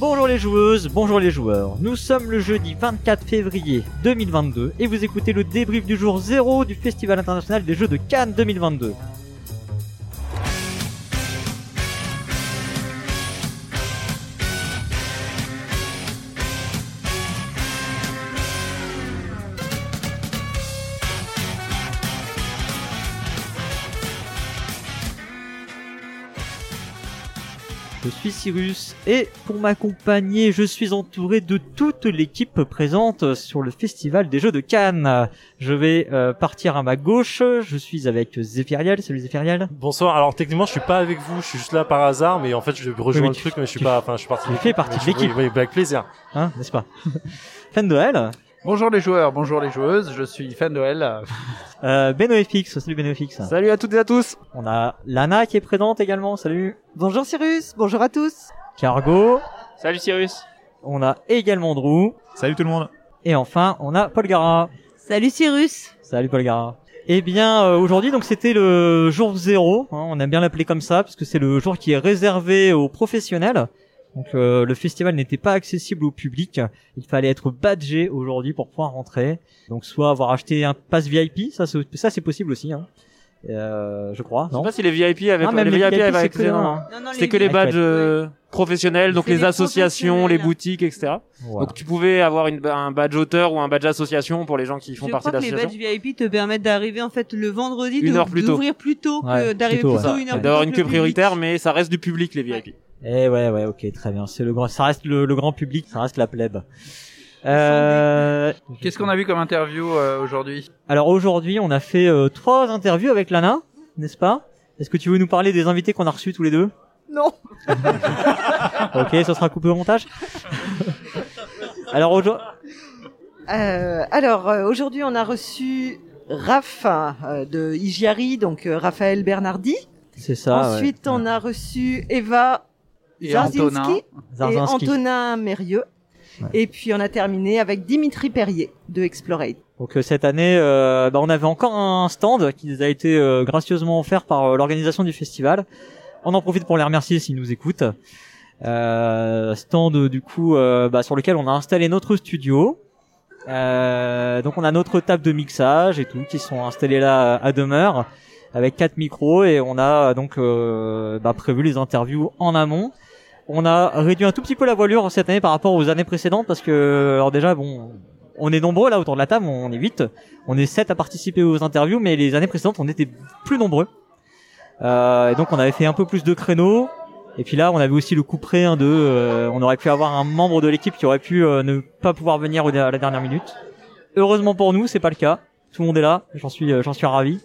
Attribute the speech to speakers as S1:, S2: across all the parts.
S1: Bonjour les joueuses, bonjour les joueurs. Nous sommes le jeudi 24 février 2022 et vous écoutez le débrief du jour 0 du Festival international des jeux de Cannes 2022. Cyrus et pour m'accompagner, je suis entouré de toute l'équipe présente sur le Festival des Jeux de Cannes. Je vais euh, partir à ma gauche, je suis avec Zéphiriel. Salut Zéphiriel.
S2: Bonsoir. Alors techniquement, je suis pas avec vous, je suis juste là par hasard, mais en fait, je rejoins
S1: mais
S2: le truc, mais je suis pas. Enfin, je suis parti.
S1: tu fais partie de l'équipe.
S2: Oui, oui, avec plaisir.
S1: Hein, n'est-ce pas? Fan de Noël.
S3: Bonjour les joueurs, bonjour les joueuses, je suis fan de Noël.
S1: Euh, BenoFX, salut BenoFX.
S4: Salut à toutes et à tous.
S1: On a Lana qui est présente également, salut.
S5: Bonjour Cyrus, bonjour à tous.
S1: Cargo.
S4: Salut Cyrus.
S1: On a également Drew.
S6: Salut tout le monde.
S1: Et enfin, on a Paul Gara.
S5: Salut Cyrus.
S1: Salut Paul Gara. Eh bien, euh, aujourd'hui, donc c'était le jour zéro. hein, on aime bien l'appeler comme ça parce que c'est le jour qui est réservé aux professionnels. Donc euh, le festival n'était pas accessible au public. Il fallait être badgé aujourd'hui pour pouvoir rentrer. Donc soit avoir acheté un pass VIP, ça c'est ça c'est possible aussi. Hein. Euh, je crois.
S4: Je sais pas si les VIP avaient
S1: Ah,
S4: les
S1: les
S4: VIP
S1: VIP,
S4: avaient
S1: que-
S4: non, non.
S5: Non, non,
S4: C'était que les badges
S1: ouais.
S4: euh, professionnels, donc les
S5: les
S4: associations, les boutiques, etc.
S1: Voilà.
S4: Donc tu pouvais avoir une, un badge auteur ou un badge association pour les gens qui font
S5: Je
S4: partie
S5: que les badges. VIP te permettent d'arriver en fait le vendredi,
S4: Une
S5: de-
S4: heure plus tôt.
S5: d'ouvrir plus tôt, que
S1: Ouais,
S5: d'arriver
S1: plus tôt,
S5: plus tôt,
S1: ouais.
S5: une heure plus
S4: D'avoir une
S5: que
S4: queue prioritaire, mais ça reste du public les VIP.
S1: Eh ouais, ouais, ok, très bien. C'est le grand, ça reste le, le grand public, ça reste la plèbe. Euh,
S3: Qu'est-ce qu'on a vu comme interview euh, aujourd'hui?
S1: Alors aujourd'hui, on a fait euh, trois interviews avec Lana, n'est-ce pas? Est-ce que tu veux nous parler des invités qu'on a reçus tous les deux?
S5: Non.
S1: Ok, ça sera coupé au montage. Alors aujourd'hui,
S5: Euh, alors euh, aujourd'hui on a reçu Raph euh, de Igiari, donc euh, Raphaël Bernardi.
S1: c'est ça.
S5: Ensuite
S1: ouais.
S5: on a reçu Eva
S3: Et Antonin.
S5: et. Antonin Mérieux.
S1: Ouais.
S5: Et puis on a terminé avec Dimitri Perrier de Explorate.
S1: Donc euh, cette année, euh, bah, on avait encore un stand qui nous a été euh, gracieusement offert par euh, l'organisation du festival. On en profite pour les remercier s'ils nous écoutent. Euh, stand du coup euh, bah, sur lequel on a installé notre studio. Euh, donc on a notre table de mixage et tout qui sont installés là à demeure avec quatre micros et on a donc euh, bah, prévu les interviews en amont. On a réduit un tout petit peu la voilure cette année par rapport aux années précédentes parce que alors déjà bon on est nombreux là autour de la table, on est 8, on est 7 à participer aux interviews, mais les années précédentes on était plus nombreux. Euh, et donc on avait fait un peu plus de créneaux. Et puis là on avait aussi le coup près hein, de, euh, on aurait pu avoir un membre de l'équipe qui aurait pu euh, ne pas pouvoir venir à la dernière minute. Heureusement pour nous c'est pas le cas, tout le monde est là, j'en suis, euh, j'en suis ravi.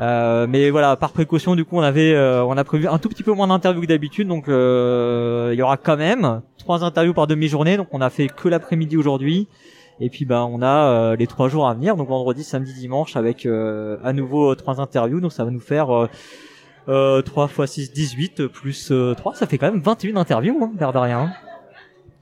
S1: Euh, mais voilà, par précaution, du coup, on avait, euh, on a prévu un tout petit peu moins d'interviews que d'habitude, donc euh, il y aura quand même trois interviews par demi-journée, donc on a fait que l'après-midi aujourd'hui. Et puis bah on a euh, les trois jours à venir, donc vendredi, samedi, dimanche, avec euh, à nouveau trois interviews, donc ça va nous faire euh, euh, 3 x 6, 18, plus euh, 3, ça fait quand même 21 interviews, hein, de rien.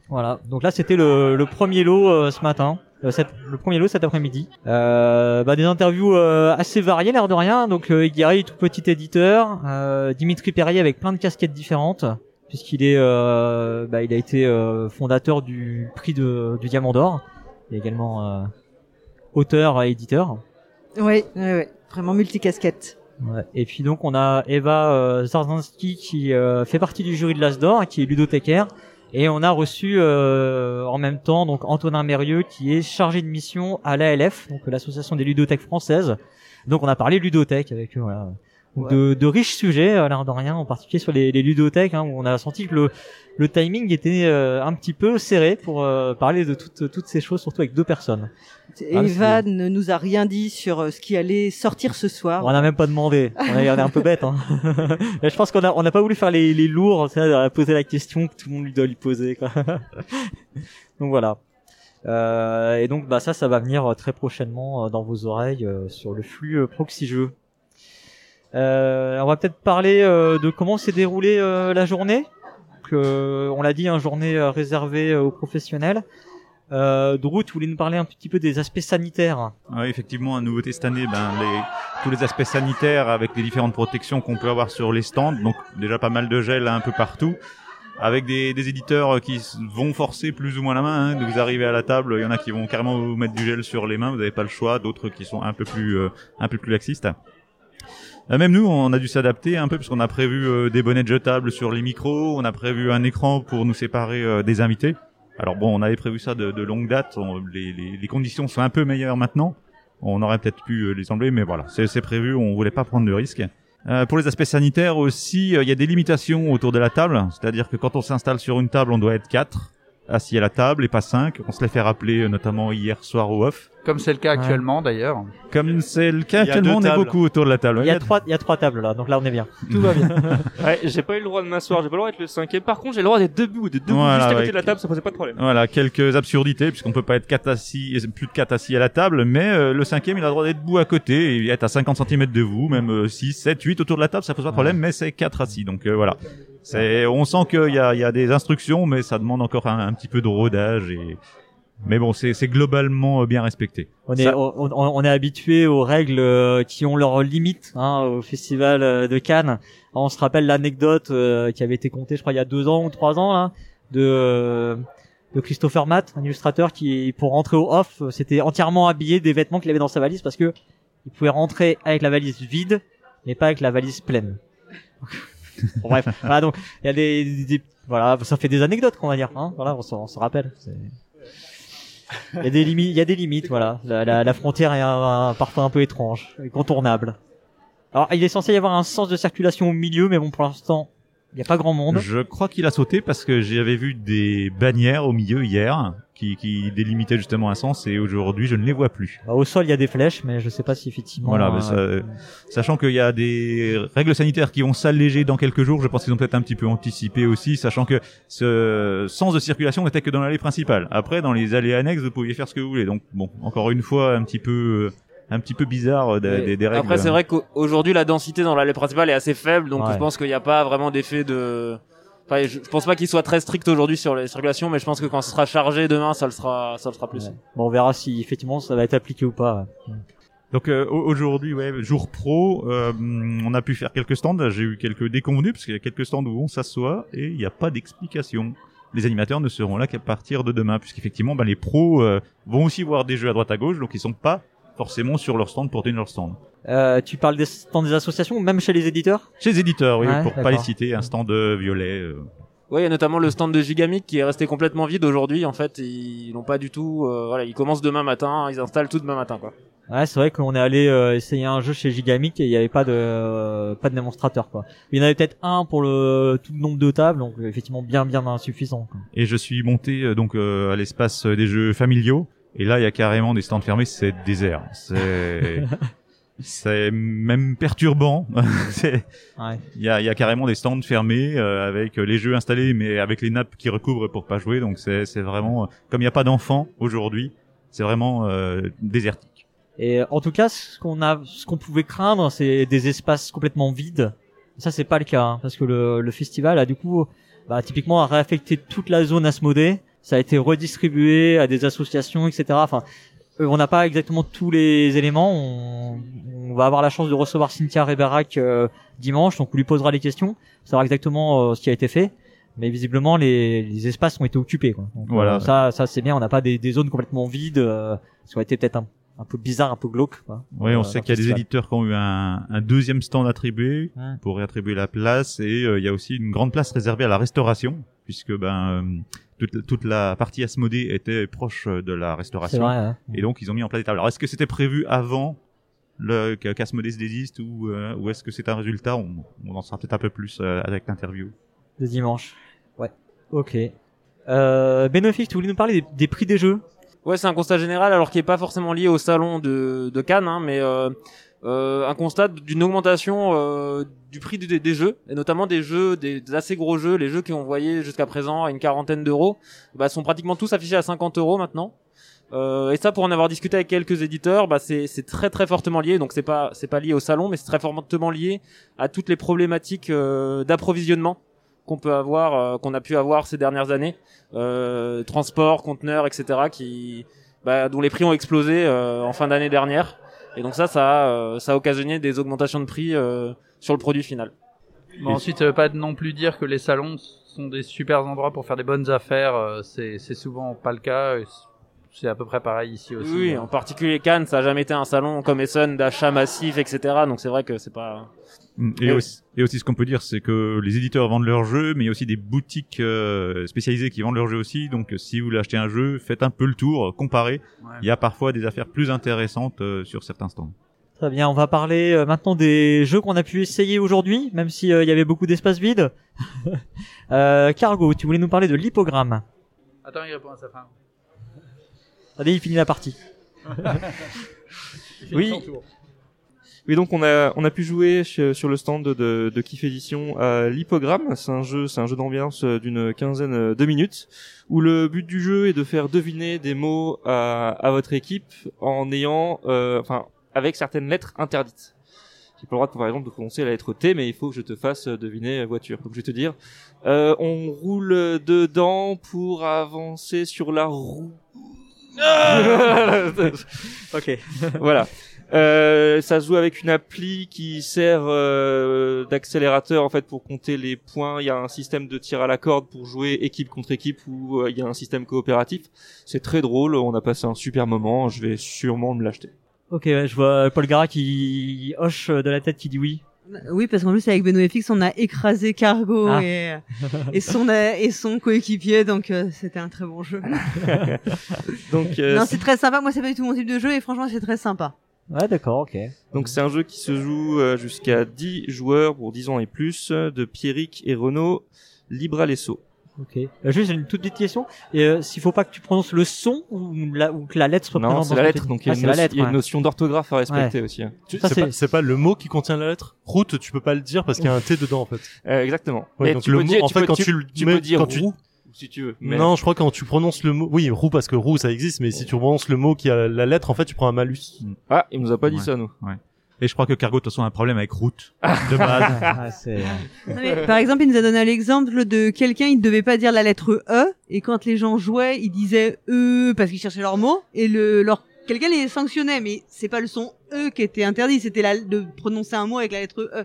S1: Voilà, donc là c'était le, le premier lot ce matin, euh, le premier lot cet après-midi. Euh, bah, des interviews euh, assez variées, l'air de rien, donc euh, Igari, tout petit éditeur, euh, Dimitri Perrier avec plein de casquettes différentes, puisqu'il est, euh, bah, il a été euh, fondateur du prix de, du Diamant d'Or, et également euh, auteur et éditeur.
S5: Oui, oui, oui. Vraiment multicasquette.
S1: Ouais. Et puis donc on a Eva euh, Zarzinski qui euh, fait partie du jury de l'Asdor, qui est ludothécaire, et on a reçu euh, en même temps donc Antonin Mérieux qui est chargé de mission à l'ALF, donc l'association des ludothèques françaises. Donc on a parlé ludothèque avec eux. Voilà. De, de riches sujets, à l'air de rien, en particulier sur les, les ludothèques, hein, où on a senti que le, le timing était euh, un petit peu serré pour euh, parler de toutes, toutes ces choses, surtout avec deux personnes. Ah,
S5: Eva ne nous a rien dit sur euh, ce qui allait sortir ce soir.
S1: On n'a même pas demandé. On est, on est un peu bête. Hein. Je pense qu'on a, on n'a pas voulu faire les, les lourds, à poser la question que tout le monde lui doit lui poser. Quoi. donc voilà. Euh, et donc bah ça, ça va venir euh, très prochainement euh, dans vos oreilles euh, sur le flux euh, proxy jeu. Euh, on va peut-être parler euh, de comment s'est déroulée euh, la journée. Donc, on l'a dit, une journée euh, réservée aux professionnels. Euh, Drew, tu voulais nous parler un petit peu des aspects sanitaires.
S6: Oui, effectivement, une nouveauté cette année, ben, les, tous les aspects sanitaires avec les différentes protections qu'on peut avoir sur les stands. Donc déjà pas mal de gel un peu partout. avec des, des éditeurs qui vont forcer plus ou moins la main. Hein. Vous arrivez à la table, il y en a qui vont carrément vous mettre du gel sur les mains, vous n'avez pas le choix. D'autres qui sont un peu plus euh, un peu plus laxistes. Euh, Même nous, on a dû s'adapter un peu parce qu'on a prévu euh, des bonnets jetables sur les micros, on a prévu un écran pour nous séparer euh, des invités. Alors bon, on avait prévu ça de, de longue date. On- les, les, les conditions sont un peu meilleures maintenant. On aurait peut-être pu les enlever, mais voilà, c'est prévu. On voulait pas prendre de risques. Euh, pour les aspects sanitaires aussi, il y a des limitations autour de la table. C'est-à-dire que quand on s'installe sur une table, on doit être quatre assis à la table et pas cinq. On se les fait rappeler euh, notamment hier soir au off.
S3: Comme c'est le cas
S1: Ouais.
S3: actuellement d'ailleurs.
S6: Comme c'est le cas actuellement, on est beaucoup autour de la table.
S1: Il y a trois, il y a trois tables là, donc là on est bien. Tout va bien.
S4: Ouais, j'ai pas eu le droit de m'asseoir, j'ai pas le droit d'être le cinquième. Par contre, j'ai le droit d'être debout, d'être debout
S6: Voilà,
S4: juste à côté
S6: ouais.
S4: de la table, ça posait pas de problème.
S6: Voilà, quelques absurdités, puisqu'on peut pas être quatre assis, plus de quatre assis à la table, mais euh, le cinquième, il a le droit d'être debout à côté et être à 50 cm de vous, même euh, 6, 7, 8 autour de la table, ça pose pas de problème, mais c'est quatre assis, donc euh, voilà. C'est, on sent qu'il y a, il y a des instructions, mais ça demande encore un, un petit peu de rodage et, mais bon, c'est, c'est globalement euh, bien respecté.
S1: On est,
S6: Ça-
S1: on, est habitué aux règles euh, qui ont leurs limites hein, au festival euh, de Cannes. On se rappelle l'anecdote euh, qui avait été contée, je crois, il y a deux ans ou trois ans là, de euh, de Christopher Matt, un illustrateur qui, pour rentrer au off, s'était entièrement habillé des vêtements qu'il avait dans sa valise parce que il pouvait rentrer avec la valise vide, mais pas avec la valise pleine. Bon, bref, voilà donc il y a des, des- des- voilà, ça fait des anecdotes qu'on va dire, hein, voilà, on on s'en rappelle. il y a des limites, il y a des limites, voilà. La, la, la frontière est un, un- parfois un peu étrange, incontournable. Alors, il est censé y avoir un sens de circulation au milieu, mais bon, pour l'instant, il n'y a pas grand monde.
S6: Je crois qu'il a sauté parce que j'avais vu des bannières au milieu hier qui, qui délimitaient justement un sens et aujourd'hui je ne les vois plus.
S1: Bah, au sol, il y a des flèches, mais je sais pas si effectivement.
S6: Voilà,
S1: euh,
S6: mais ça- Sachant qu'il y a des règles sanitaires qui vont s'alléger dans quelques jours, je pense qu'ils ont peut-être un petit peu anticipé aussi, sachant que ce sens de circulation n'était que dans l'allée principale. Après, dans les allées annexes, vous pouviez faire ce que vous voulez. Donc, bon, encore une fois, un petit peu, euh, un petit peu bizarre euh, des, des, des règles.
S4: Après, c'est vrai qu'aujourd'hui, la densité dans l'allée principale est assez faible, donc
S1: Ouais.
S4: je pense qu'il n'y a pas vraiment d'effet de. Enfin, je, je pense pas qu'il soit très strict aujourd'hui sur les circulations, mais je pense que quand ce sera chargé demain, ça le sera, ça le sera plus.
S1: ouais. Bon, on verra si effectivement ça va être appliqué ou pas. ouais.
S6: Donc euh, au- aujourd'hui, ouais, jour pro, euh, on a pu faire quelques stands. J'ai eu quelques déconvenus parce qu'il y a quelques stands où on s'assoit et il n'y a pas d'explication. Les animateurs ne seront là qu'à partir de demain, puisqu'effectivement, ben, les pros euh, vont aussi voir des jeux à droite à gauche, donc ils sont pas forcément sur leur stand pour tenir leur stand.
S1: Euh, tu parles des stands des associations, même chez les éditeurs?
S6: Chez les éditeurs, oui,
S1: Ouais,
S6: pour pas les citer, un stand violet. euh,
S4: Ouais, il y a notamment le stand de Gigamic qui est resté complètement vide aujourd'hui. En fait, ils n'ont pas du tout. euh, voilà, ils commencent demain matin, ils installent tout demain matin, quoi.
S1: Ouais, c'est vrai qu'on est allé euh, essayer un jeu chez Gigamic et il n'y avait pas de euh, pas de démonstrateur quoi. Il y en avait peut-être un pour le tout le nombre de tables, donc effectivement bien bien insuffisant. Quoi.
S6: Et je suis monté euh, donc euh, à l'espace euh, des jeux familiaux. Et là, il y a carrément des stands fermés, c'est désert. C'est c'est même perturbant.
S1: Ouais.
S6: Il y a, il y a carrément des stands fermés euh, avec les jeux installés, mais avec les nappes qui recouvrent pour pas jouer. Donc c'est c'est vraiment comme il n'y a pas d'enfants aujourd'hui, c'est vraiment euh, désertique.
S1: Et euh, en tout cas, ce qu'on a, ce qu'on pouvait craindre, c'est des espaces complètement vides. Ça, c'est pas le cas, hein, parce que le, le festival a du coup, bah, typiquement, a réaffecté toute la zone Asmodée. Ça a été redistribué à des associations, etc. Enfin, euh, on n'a pas exactement tous les éléments. On, on va avoir la chance de recevoir Cynthia Reberac euh, dimanche, donc on lui posera les questions, savoir exactement euh, ce qui a été fait. Mais visiblement, les, les espaces ont été occupés. Quoi. Donc,
S6: Voilà.
S1: euh, ça, ça c'est bien. On n'a pas des, des zones complètement vides. Euh, ça aurait été peut-être un, un peu bizarre, un peu glauque. Quoi,
S6: Oui, on sait qu'il y a des éditeurs qui ont eu un, un deuxième stand attribué
S1: Ouais.
S6: pour réattribuer la place, et euh, il y a aussi une grande place réservée à la restauration, puisque ben euh, toute, toute la partie Asmodée était proche de la
S1: C'est
S6: restauration.
S1: vrai. hein.
S6: Et donc, ils ont mis en place des tables. Alors, est-ce que c'était prévu avant le qu'Asmodée se désiste ou, euh, ou est-ce que c'est un résultat? On, on en saura peut-être un peu plus euh, avec l'interview.
S1: De dimanche. Ouais. Ok. Euh, tu voulais nous parler des, des prix des jeux?
S4: Ouais, c'est un constat général, alors qui est pas forcément lié au salon de, de Cannes, hein, mais euh, un constat d'une augmentation euh, du prix des, des jeux, et notamment des jeux, des, des assez gros jeux, les jeux qui ont envoyé jusqu'à présent à une quarantaine d'euros, bah, sont pratiquement tous affichés à 50 euros maintenant. Euh, et ça, pour en avoir discuté avec quelques éditeurs, bah, c'est très très fortement lié. Donc c'est pas c'est pas lié au salon, mais c'est très fortement lié à toutes les problématiques euh, d'approvisionnement qu'on peut avoir, euh, qu'on a pu avoir ces dernières années, euh, transport, conteneurs, etc., qui, bah, dont les prix ont explosé en fin d'année dernière. Et donc ça, ça a, euh, ça a occasionné des augmentations de prix euh, sur le produit final.
S3: Bon, ensuite, ça veut pas non plus dire que les salons sont des super endroits pour faire des bonnes affaires. euh, C'est c'est souvent pas le cas. C'est à peu près pareil ici aussi.
S4: Oui, en particulier Cannes, ça a jamais été un salon comme Essen d'achat massif, etc. Donc c'est vrai que c'est pas.
S6: Et, aussi, et aussi, ce qu'on peut dire, c'est que les éditeurs vendent leurs jeux, mais il y a aussi des boutiques euh, spécialisées qui vendent leurs jeux aussi. Donc, si vous voulez acheter un jeu, faites un peu le tour, comparez.
S3: Ouais.
S6: Il y a parfois des affaires plus intéressantes euh, sur certains stands.
S1: Très bien, on va parler euh, maintenant des jeux qu'on a pu essayer aujourd'hui, même si euh, il y avait beaucoup d'espace vide. euh, Cargo, tu voulais nous parler de l'hippogramme.
S3: Attends, il répond à sa fin.
S1: Allez, il finit la partie.
S3: Il finit
S7: Oui. Oui, donc on a on a pu jouer sur le stand de, de Kiff Edition à l'hippogramme. C'est un jeu, c'est un jeu d'ambiance euh, d'une quinzaine euh, de minutes où le but du jeu est de faire deviner des mots à, à votre équipe en ayant, euh, enfin, avec certaines lettres interdites. J'ai pas le droit, de, par exemple, de prononcer la lettre T, mais il faut que je te fasse euh, deviner voiture. Donc je vais te dire, euh, on roule dedans pour avancer sur la roue.
S1: Ok.
S7: voilà. Euh, ça se joue avec une appli qui sert euh, d'accélérateur en fait pour compter les points. Il y a un système de tir à la corde pour jouer équipe contre équipe où euh, il y a un système coopératif. C'est très drôle. On a passé un super moment. Je vais sûrement me l'acheter.
S1: Ok, ouais, je vois Paul Gara qui hoche de la tête, qui dit oui.
S8: Oui, parce qu'en plus avec Benoît FX, on a écrasé Cargo
S1: Ah.
S8: et, et son et son coéquipier, donc euh, c'était un très bon jeu.
S7: Donc euh,
S8: non, c'est très sympa. Moi, c'est pas du tout mon type de jeu et franchement, c'est très sympa.
S1: Ouais, d'accord, ok.
S7: donc c'est un jeu qui se joue euh, jusqu'à 10 joueurs pour 10 ans et plus de Pierrick et Renaud libre à l'esso.
S1: Ok. Euh, juste une toute petite question. Et, euh, s'il faut pas que tu prononces le son ou, la, ou que la lettre soit
S7: Non, c'est la lettre.
S1: tu
S7: Donc il y a
S1: Ah,
S7: une, notion-
S1: lettre.
S7: il y a une
S1: ouais.
S7: notion d'orthographe à respecter aussi. hein.
S2: Tu-
S1: Ça,
S2: C'est
S1: c'est-
S2: pas, pas le mot qui contient la lettre. Route, tu peux pas le dire parce qu'il y a un T dedans en fait.
S7: Euh, exactement.
S2: Ouais,
S7: Mais
S2: donc
S7: tu
S2: le
S7: peux
S2: mot,
S7: dire,
S2: en
S7: tu
S2: fait,
S7: peux-
S2: quand
S7: tu,
S2: tu le
S7: tu
S2: mets-
S7: peux dire
S2: quand tu-
S7: si tu veux. Mais
S2: Non, je crois que quand tu prononces le mot, oui, roue parce que roue ça existe, mais si tu prononces le mot qui a la lettre, en fait, tu prends un malus.
S7: Ah, il nous a pas dit
S6: Ouais.
S7: ça, nous.
S6: Et je crois que Cargo, de toute façon, a un problème avec route de base.
S1: Ah, c'est-
S8: Non, mais, par exemple, il nous a donné l'exemple de quelqu'un, il ne devait pas dire la lettre E, et quand les gens jouaient, ils disaient E parce qu'ils cherchaient leur mot, et le leur quelqu'un les sanctionnait, mais c'est pas le son E qui était interdit, c'était la de prononcer un mot avec la lettre E.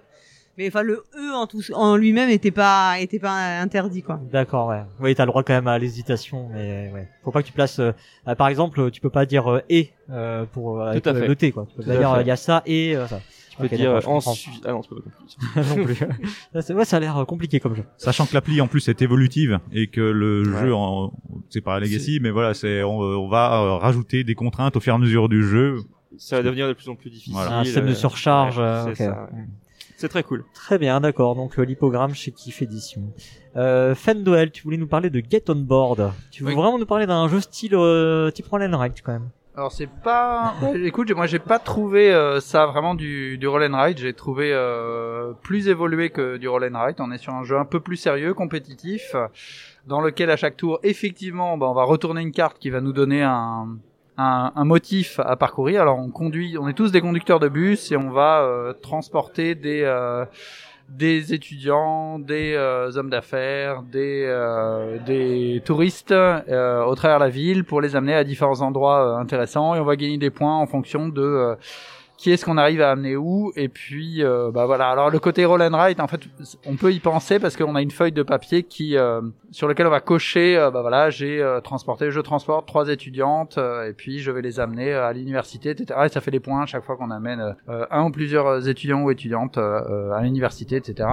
S8: Mais enfin, le E en tout en lui-même était pas était pas interdit quoi.
S1: D'accord, ouais. Oui, t'as le droit quand même à l'hésitation, mais ouais. Faut pas que tu places. euh, euh, par exemple, tu peux pas dire euh, et euh, pour euh, avec
S7: Tout à
S1: le-
S7: fait.
S1: le T, quoi. Tu peux
S7: Tout
S1: pas
S7: à
S1: dire
S7: fait.
S1: euh, il y a ça et euh, ça.
S7: Tu peux
S1: Ok,
S7: dire
S1: je comprends.
S7: ensuite. Ah non, tu peux pas comprendre.
S1: non plus. Ça, c'est- ouais, ça a l'air euh, compliqué comme jeu.
S6: Sachant que l'appli en plus est évolutive et que le
S7: Ouais.
S6: jeu, en, c'est pas Legacy, mais voilà, c'est on, on va euh, rajouter des contraintes au fur et à mesure du jeu.
S7: Ça va devenir de plus en plus difficile.
S6: Voilà.
S1: Un système de
S7: euh,
S1: surcharge.
S7: ouais,
S1: euh,
S7: c'est ça, ouais. C'est très cool.
S1: Très bien, d'accord. Donc euh, l'hippogramme chez Kiff Edition. Euh, Fendoel, tu voulais nous parler de Get on Board. Tu veux
S3: Oui.
S1: vraiment nous parler d'un jeu style euh, type roll and write quand même?
S3: Alors c'est pas. Ouais, écoute, moi j'ai pas trouvé euh, ça vraiment du, du roll and ride. J'ai trouvé euh, plus évolué que du roll and ride. On est sur un jeu un peu plus sérieux, compétitif, dans lequel à chaque tour, effectivement, bah, on va retourner une carte qui va nous donner un, un, un motif à parcourir. Alors on conduit, on est tous des conducteurs de bus et on va euh, transporter des euh, des étudiants, des euh, hommes d'affaires, des euh, des touristes euh, au travers de la ville pour les amener à différents endroits euh, intéressants et on va gagner des points en fonction de qui est-ce qu'on arrive à amener où et puis euh, bah voilà alors le côté roll and write en fait on peut y penser parce qu'on a une feuille de papier qui euh, sur lequel on va cocher euh, bah voilà j'ai euh, transporté je transporte trois étudiantes et puis je vais les amener à l'université etc et ça fait des points chaque fois qu'on amène un ou plusieurs étudiants ou étudiantes à l'université etc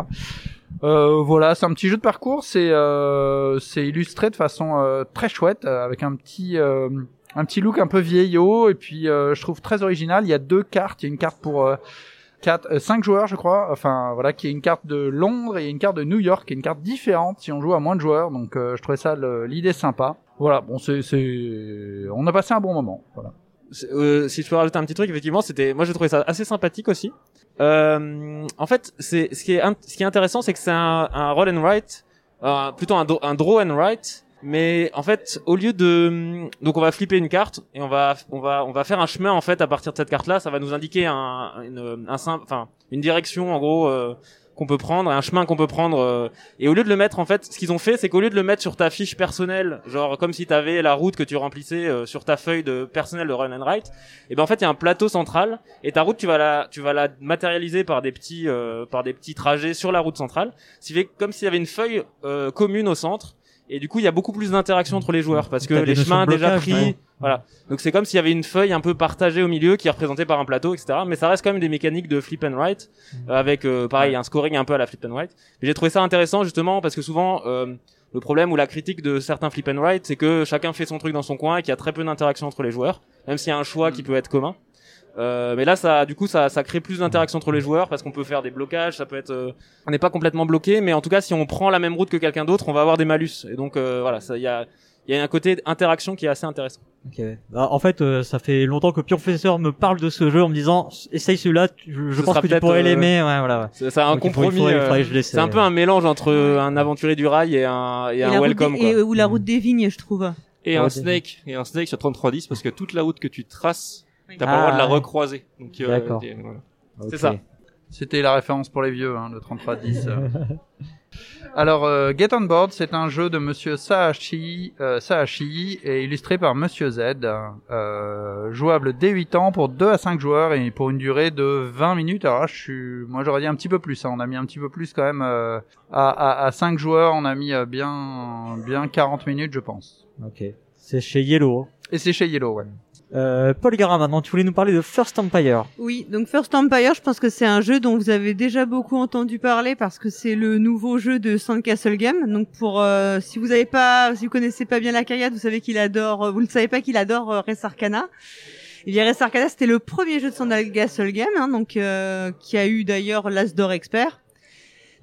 S3: euh, voilà, c'est un petit jeu de parcours. C'est euh, illustré de façon euh, très chouette avec un petit un petit look un peu vieillot et puis euh, je trouve très original. Il y a deux cartes. Il y a une carte pour euh, quatre, euh, cinq joueurs, je crois. Enfin voilà, qui est une carte de Londres et une carte de New York, qui est une carte différente si on joue à moins de joueurs. Donc je trouvais ça l'idée sympa. Voilà, bon c'est on a passé un bon moment. Voilà.
S4: Euh, si je peux rajouter un petit truc, effectivement, c'était, moi j'ai trouvé ça assez sympathique aussi. Euh, en fait, c'est ce qui est, ce qui est intéressant, c'est que c'est un, un roll and write, euh, plutôt un draw and write. Mais en fait, au lieu de, donc on va flipper une carte et on va, on va, on va faire un chemin en fait à partir de cette carte-là. Ça va nous indiquer un, une, un simple, enfin, une direction en gros. euh, qu'on peut prendre, un chemin qu'on peut prendre. euh, et au lieu de le mettre, en fait, ce qu'ils ont fait, c'est qu'au lieu de le mettre sur ta fiche personnelle, genre comme si t'avais la route que tu remplissais euh, sur ta feuille de personnel de Run and Write, et ben en fait, il y a un plateau central et ta route, tu vas la, tu vas la matérialiser par des petits, euh, par des petits trajets sur la route centrale. Ce qui fait comme s'il y avait une feuille euh, commune au centre. Et du coup, il y a beaucoup plus d'interaction entre les joueurs parce que les chemins déjà
S1: blocage,
S4: pris,
S1: ouais.
S4: voilà. Donc c'est comme s'il y avait une feuille un peu partagée au milieu qui est représentée par un plateau, etc. Mais ça reste quand même des mécaniques de flip and write euh, avec euh, pareil un scoring un peu à la flip and write. J'ai trouvé ça intéressant justement parce que souvent euh, le problème ou la critique de certains flip and write, c'est que chacun fait son truc dans son coin et qu'il y a très peu d'interaction entre les joueurs, même s'il y a un choix qui peut être commun. Euh, mais là, ça, du coup, ça, ça crée plus d'interaction entre les joueurs parce qu'on peut faire des blocages. Ça peut être, euh, on n'est pas complètement bloqué, mais en tout cas, si on prend la même route que quelqu'un d'autre, on va avoir des malus. Et donc, euh, voilà, ça, il y a, il y a un côté interaction qui est assez intéressant.
S1: Ok. Bah, en fait, euh, ça fait longtemps que Professeur me parle de ce jeu en me disant essaye celui-là, je,
S4: Ce
S1: pense que tu pourrais
S4: euh,
S1: l'aimer. Ouais, voilà. ouais.
S4: C'est c'est un
S1: Donc,
S4: compromis.
S1: faudrait-
S4: euh,
S1: faudrait que je l'essaie.
S4: c'est un peu un mélange entre un aventurier du rail et un, et
S8: Et
S4: un welcome.
S8: des-
S4: quoi.
S8: et- ou la route des vignes, je trouve.
S7: Et
S1: Ouais,
S7: un snake, et un snake sur 3310 parce que toute la route que tu traces, t'as
S1: Ah,
S7: pas le droit de la
S1: ouais.
S7: recroiser. Donc, euh,
S1: D'accord.
S7: voilà.
S4: C'est ça.
S3: C'était la référence pour les vieux, hein, le 3310. euh. Alors, euh, Get On Board, c'est un jeu de Monsieur Sahashi, euh, Sahashi et illustré par Monsieur Z, euh, jouable dès 8 ans pour 2 à 5 joueurs et pour une durée de 20 minutes. Alors là, je suis, moi j'aurais dit un petit peu plus. hein. On a mis un petit peu plus quand même euh, à, à, à 5 joueurs. On a mis euh, bien, bien 40 minutes, je pense.
S1: Ok. C'est chez Yellow.
S3: Et c'est chez Yellow, ouais.
S1: Euh, Paul Gara, maintenant, tu voulais nous parler de First Empire.
S8: Oui, donc First Empire, je pense que c'est un jeu dont vous avez déjà beaucoup entendu parler parce que c'est le nouveau jeu de Sandcastle Game. Donc pour euh, si vous avez pas, si vous connaissez pas bien la carrière, vous savez qu'il adore, euh, vous ne savez pas qu'il adore euh, Res Arcana. Et bien Res Arcana, c'était le premier jeu de Sandcastle Game, hein, donc euh, qui a eu d'ailleurs l'As d'or expert.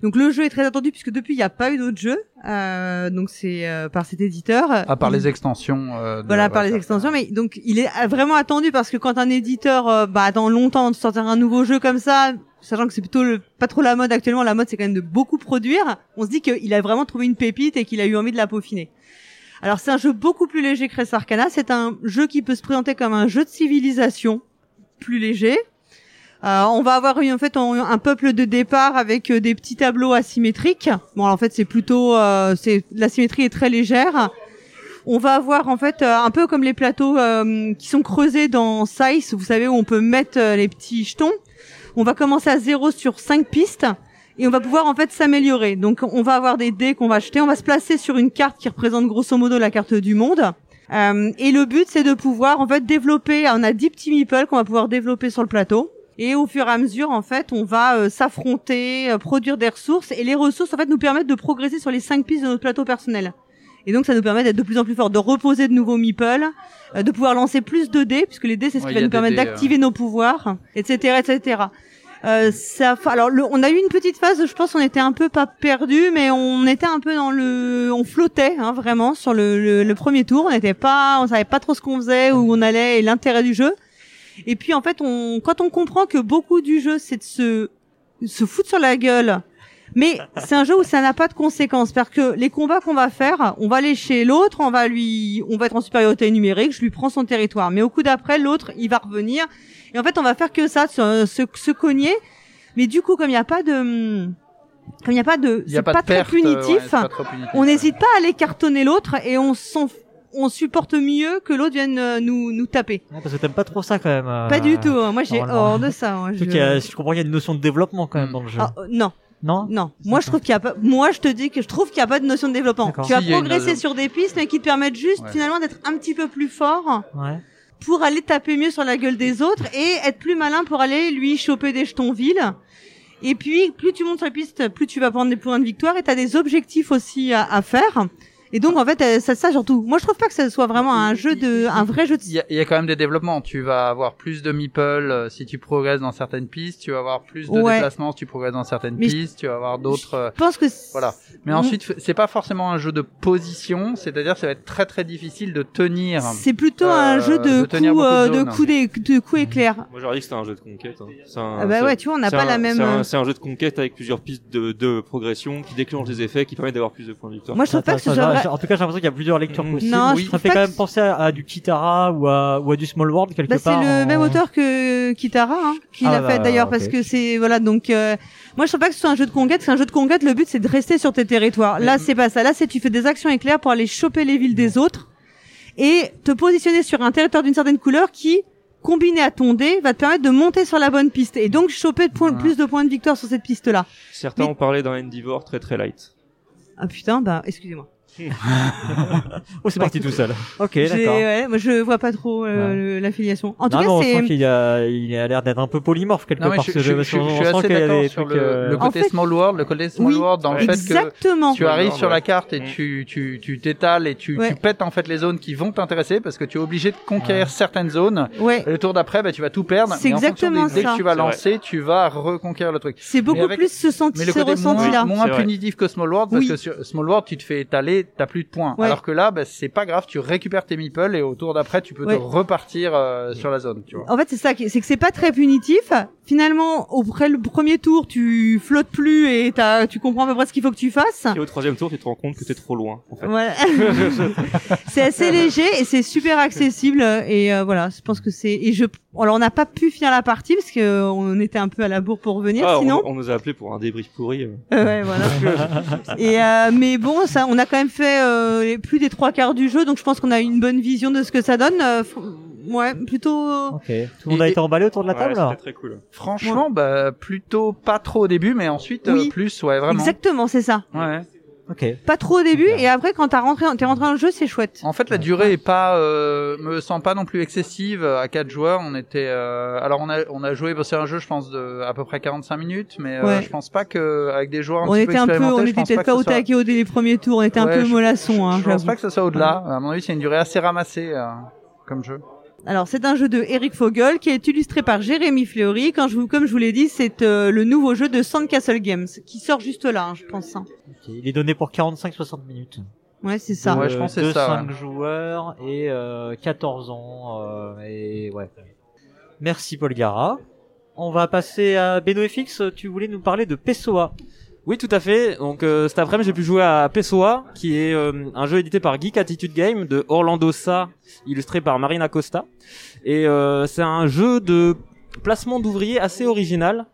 S8: Donc le jeu est très attendu puisque depuis il n'y a pas eu d'autres jeux. Euh, donc c'est euh, par cet éditeur.
S3: À part les extensions. euh, de-
S8: voilà, par les extensions, mais donc il est vraiment attendu parce que quand un éditeur euh, bah, attend longtemps de sortir un nouveau jeu comme ça, sachant que c'est plutôt le, pas trop la mode actuellement, la mode c'est quand même de beaucoup produire, on se dit qu'il a vraiment trouvé une pépite et qu'il a eu envie de la peaufiner. Alors c'est un jeu beaucoup plus léger que Res Arcana, c'est un jeu qui peut se présenter comme un jeu de civilisation plus léger. Euh, on va avoir eu en fait un, peuple de départ avec euh, des petits tableaux asymétriques. Bon, en fait, c'est plutôt, euh, c'est la symétrie est très légère. On va avoir en fait euh, un peu comme les plateaux euh, qui sont creusés dans Size, vous savez où on peut mettre euh, les petits jetons. On va commencer à zéro sur cinq pistes et on va pouvoir en fait s'améliorer. Donc on va avoir des dés qu'on va acheter, on va se placer sur une carte qui représente grosso modo la carte du monde. Euh, et le but c'est de pouvoir en fait développer, on a 10 petits meeples qu'on va pouvoir développer sur le plateau. Et au fur et à mesure, en fait, on va euh, s'affronter, euh, produire des ressources, et les ressources, en fait, nous permettent de progresser sur les cinq pistes de notre plateau personnel. Et donc, ça nous permet d'être de plus en plus fort, de reposer de nouveaux meeples, euh, de pouvoir lancer plus de dés, puisque les dés, c'est ce qui va nous permettre d'activer nos pouvoirs, etc., etc. Euh, ça, alors, le- on a eu une petite phase, je pense, on était un peu pas perdu, mais on était un peu dans le, on flottait, hein, vraiment, sur le, le, le premier tour. On n'était pas, on savait pas trop ce qu'on faisait, où on allait, et l'intérêt du jeu. Et puis en fait, on, quand on comprend que beaucoup du jeu, c'est de se, se foutre sur la gueule, mais c'est un jeu où ça n'a pas de conséquences, parce que les combats qu'on va faire, on va aller chez l'autre, on va lui, on va être en supériorité numérique, je lui prends son territoire, mais au coup d'après, l'autre, il va revenir, et en fait, on va faire que ça, se, se, se cogner, mais du coup, comme il n'y a pas de, comme il n'y a pas de, c'est
S3: pas,
S8: pas,
S3: euh, ouais,
S8: punitif,
S3: c'est pas trop punitif,
S8: on n'hésite pas à aller cartonner l'autre, et on s'en on supporte mieux que l'autre vienne euh, nous nous taper.
S1: Ouais, parce que t'aimes pas trop ça quand même. euh,
S8: Pas du tout. hein. Moi, j'ai hors de ça. Moi, je...
S1: Surtout qu'il y a- je comprends, y une notion de développement quand même dans le jeu.
S8: Ah, euh, non,
S1: Non?
S8: Non. Moi, je trouve qu'il y a pas. Moi, je te dis que je trouve qu'il n'y a pas de notion de développement. Tu vas
S3: Si, y une
S8: progresser sur des pistes, mais qui te permettent juste
S3: Ouais.
S8: finalement d'être un petit peu plus fort
S1: Ouais.
S8: pour aller taper mieux sur la gueule des autres et être plus malin pour aller lui choper des jetons villes. Et puis, plus tu montes sur la piste, plus tu vas prendre des points de victoire et tu as des objectifs aussi à, à faire. Et donc, en fait, euh, ça, ça surtout. Moi, je trouve pas que ce soit vraiment un jeu de, un vrai jeu de
S3: Il y, a, il y a quand même des développements. Tu vas avoir plus de meeple euh, si tu progresses dans certaines pistes. Tu vas avoir plus de
S8: Ouais.
S3: déplacements si tu progresses dans certaines
S8: Mais je-
S3: pistes. Tu vas avoir d'autres. euh,
S8: Je pense que
S3: Voilà. Mais
S8: Mm.
S3: ensuite, c'est pas forcément un jeu de position. C'est-à-dire, ça va être très très difficile de tenir.
S8: C'est plutôt
S3: Euh,
S8: un jeu de
S3: de beaucoup de
S8: euh, de des- de coups éclairs.
S7: Moi, j'aurais dit que c'était un jeu de conquête. hein. C'est un-
S8: Ah bah ouais, tu vois, on n'a pas
S7: un-
S8: la même.
S7: C'est un,
S8: euh,
S7: jeu de conquête avec plusieurs pistes de, de progression qui déclenchent des effets qui permettent d'avoir plus de points de victoire.
S8: Moi, je trouve
S1: Ça-
S8: pas que
S1: ça
S8: ce soit
S1: en tout cas, j'ai l'impression qu'il y a plusieurs lectures
S7: Mm.
S1: possibles.
S8: Non,
S3: Oui.
S8: je
S1: Ça fait quand même penser à, à du Kitara ou à, ou à du Small World quelque
S8: Bah, c'est
S1: part.
S8: le
S1: en-
S8: même auteur que Kitara hein, qui
S1: Ah,
S8: l'a
S1: bah,
S8: fait d'ailleurs parce que c'est voilà donc euh, moi je trouve pas que ce soit un jeu de conquête c'est un jeu de conquête le but c'est de rester sur tes territoires là c'est pas ça là c'est tu fais des actions éclairs pour aller choper les villes des autres et te positionner sur un territoire d'une certaine couleur qui combiné à ton dé va te permettre de monter sur la bonne piste et donc choper de plus de points de victoire sur cette piste là
S7: Certains
S8: Mais-
S7: ont parlé d'un Endeavor très très light.
S8: ah putain bah excusez-moi
S1: Oh, c'est parti tout seul. Ok, d'accord.
S8: ouais, moi je vois pas trop euh,
S1: Ouais.
S8: l'affiliation en tout
S1: Non,
S8: cas
S1: on sent
S8: c'est
S1: qu'il a, il a l'air d'être un peu polymorphe quelque
S3: Non, mais
S1: part
S3: je, je- je- je- suis assez
S1: qu'il y a
S3: d'accord sur le,
S1: euh,
S3: le
S8: En
S3: côté
S8: fait-
S3: small world, le côté small
S8: Oui,
S3: world dans le fait que
S8: exactement
S3: tu arrives sur
S7: ouais.
S3: la carte et tu tu tu t'étales et tu,
S8: Ouais.
S3: tu pètes en fait les zones qui vont t'intéresser parce que tu es obligé de conquérir certaines zones.
S8: ouais
S3: Et le tour d'après, bah, tu vas tout perdre.
S8: C'est exactement
S3: des
S8: ça.
S3: que tu vas lancer, tu vas reconquérir le truc.
S8: c'est beaucoup plus ce, ressenti
S3: moins,
S8: là
S3: moins punitif que Small World, parce que sur Small World, tu te fais étaler, t'as plus de points.
S8: Ouais.
S3: Alors que là, bah, c'est pas grave, tu récupères tes meeples et au tour d'après, tu peux
S8: Ouais.
S3: te repartir euh, sur la zone. Tu vois.
S8: En fait, c'est ça, c'est que c'est pas très punitif. Finalement, après le premier tour, tu flottes plus et tu comprends à peu près ce qu'il faut que tu fasses.
S7: Et au troisième tour, tu te rends compte que t'es trop loin. En fait.
S8: Voilà. c'est assez léger et c'est super accessible et euh, voilà, je pense que c'est et je alors on n'a pas pu finir la partie parce que euh, on était un peu à la bourre pour revenir
S7: Ah, on-
S8: sinon.
S7: on, nous a appelé pour un débrief pourri.
S8: ouais, voilà. et euh, mais bon, ça, on a quand même fait euh, les- plus des trois quarts du jeu, donc je pense qu'on a une bonne vision de ce que ça donne. Euh, ouais, plutôt.
S1: Ok. Tout le monde a été emballé autour de la
S7: Ouais,
S1: table là
S7: c'était très cool.
S3: Franchement, bah, plutôt pas trop au début, mais ensuite, euh, plus, ouais, vraiment.
S8: Exactement, c'est ça.
S3: Ouais.
S1: Ok.
S8: Pas trop au début et après quand t'as rentré, t'es rentré dans le jeu, c'est chouette.
S3: En fait, la durée est pas, euh, me semble pas non plus excessive. À quatre joueurs, on était, euh, alors on a, on a joué, bah, c'est un jeu, je pense, de à peu près 45 minutes, mais euh, je pense pas que avec des joueurs un
S8: On
S3: petit
S8: était
S3: peu
S8: un peu, on était peut-être pas au
S3: soit-
S8: taquet au dès les premiers tours, on était un peu
S3: je-
S8: mollasson, hein,
S3: Je pense pas que ce soit au-delà. À mon avis, c'est une durée assez ramassée euh, comme jeu.
S8: Alors c'est un jeu de Eric Fogel qui est illustré par Jérémy Fleury. Quand je vous, comme je vous l'ai dit, c'est euh, le nouveau jeu de Sandcastle Games qui sort juste là, hein, je pense. hein.
S1: Ok. Il est donné pour 45-60 minutes.
S8: Ouais, c'est ça.
S3: Ouais, je pense que c'est
S1: de
S3: ça,
S1: 5
S3: ouais.
S1: joueurs et euh, 14 ans. euh, et ouais. Merci Paul Gara. On va passer à Beno FX. Tu voulais nous parler de Pessoa.
S4: Oui, tout à fait. Donc euh, cet après-midi, j'ai pu jouer à Pessoa, qui est euh, un jeu édité par Geek Attitude Game de Orlando Sa, illustré par Marina Costa. Et euh, c'est un jeu de placement d'ouvriers assez original.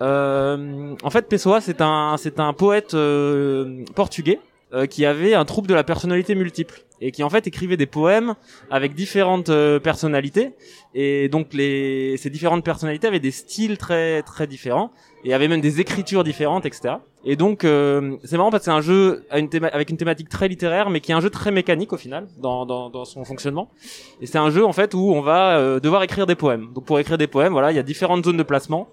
S4: Euh, en fait, Pessoa, c'est un c'est un poète euh, portugais euh, qui avait un trouble de la personnalité multiple et qui en fait écrivait des poèmes avec différentes euh, personnalités et donc les ces différentes personnalités avaient des styles très très différents et avaient même des écritures différentes etc et donc euh, c'est marrant parce que c'est un jeu avec une thématique très littéraire mais qui est un jeu très mécanique au final dans son fonctionnement et c'est un jeu en fait où on va euh, devoir écrire des poèmes donc pour écrire des poèmes voilà il y a différentes zones de placement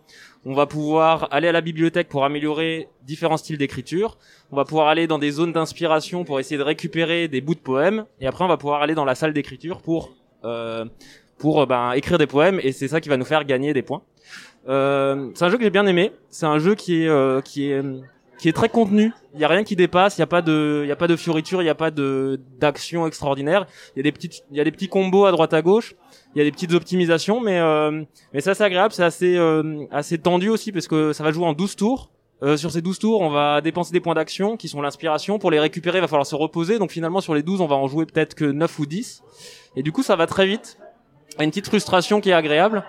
S4: on va pouvoir aller à la bibliothèque pour améliorer différents styles d'écriture. On va pouvoir aller dans des zones d'inspiration pour essayer de récupérer des bouts de poèmes. Et après, on va pouvoir aller dans la salle d'écriture pour euh, pour euh, ben, écrire des poèmes. Et c'est ça qui va nous faire gagner des points. Euh, c'est un jeu que j'ai bien aimé. C'est un jeu qui est euh, qui est qui est très contenu. Il y a rien qui dépasse. Il y a pas de il y a pas de fioritures. Il y a pas de d'action extraordinaire. Il y a des petites il y a des petits combos à droite à gauche. Il y a des petites optimisations, mais euh, mais ça c'est agréable. C'est assez euh, assez tendu aussi parce que ça va jouer en 12 tours. Euh, sur ces 12 tours, on va dépenser des points d'action qui sont l'inspiration. Pour les récupérer, il va falloir se reposer. Donc finalement, sur les 12, on va en jouer peut-être que 9 ou 10. Et du coup, ça va très vite. Une petite frustration qui est agréable.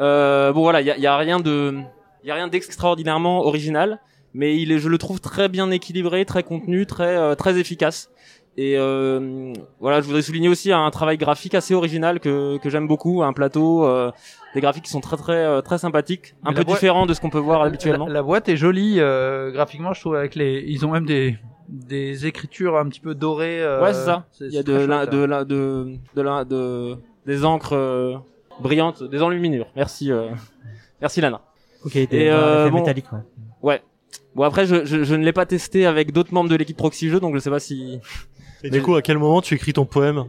S4: Euh, bon voilà, il y a, y a rien de, il y a rien d'extraordinairement original, mais il est, je le trouve très bien équilibré, très contenu, très euh, très efficace. Et euh, voilà, je voudrais souligner aussi un travail graphique assez original que que j'aime beaucoup, un plateau, euh, des graphiques qui sont très très euh, très sympathiques, un
S3: Mais
S4: peu différents de ce qu'on peut voir habituellement.
S3: La, la boîte est jolie euh, graphiquement, je trouve. Avec les, ils ont même des des écritures un petit peu dorées.
S4: Ouais, c'est ça. Il y a de la,
S3: chouette,
S4: de
S3: hein.
S4: la, de, de la, de, des encres brillantes, des enluminures. Merci, euh, merci Lana.
S1: Ok. Et
S4: euh, bon.
S1: métallique. Ouais.
S4: Ouais. Bon après, je, je, je ne l'ai pas testé avec d'autres membres de l'équipe Proxy Jeux, donc je sais pas si.
S2: Et
S4: Mais-
S2: du coup, à quel moment tu écris ton poème?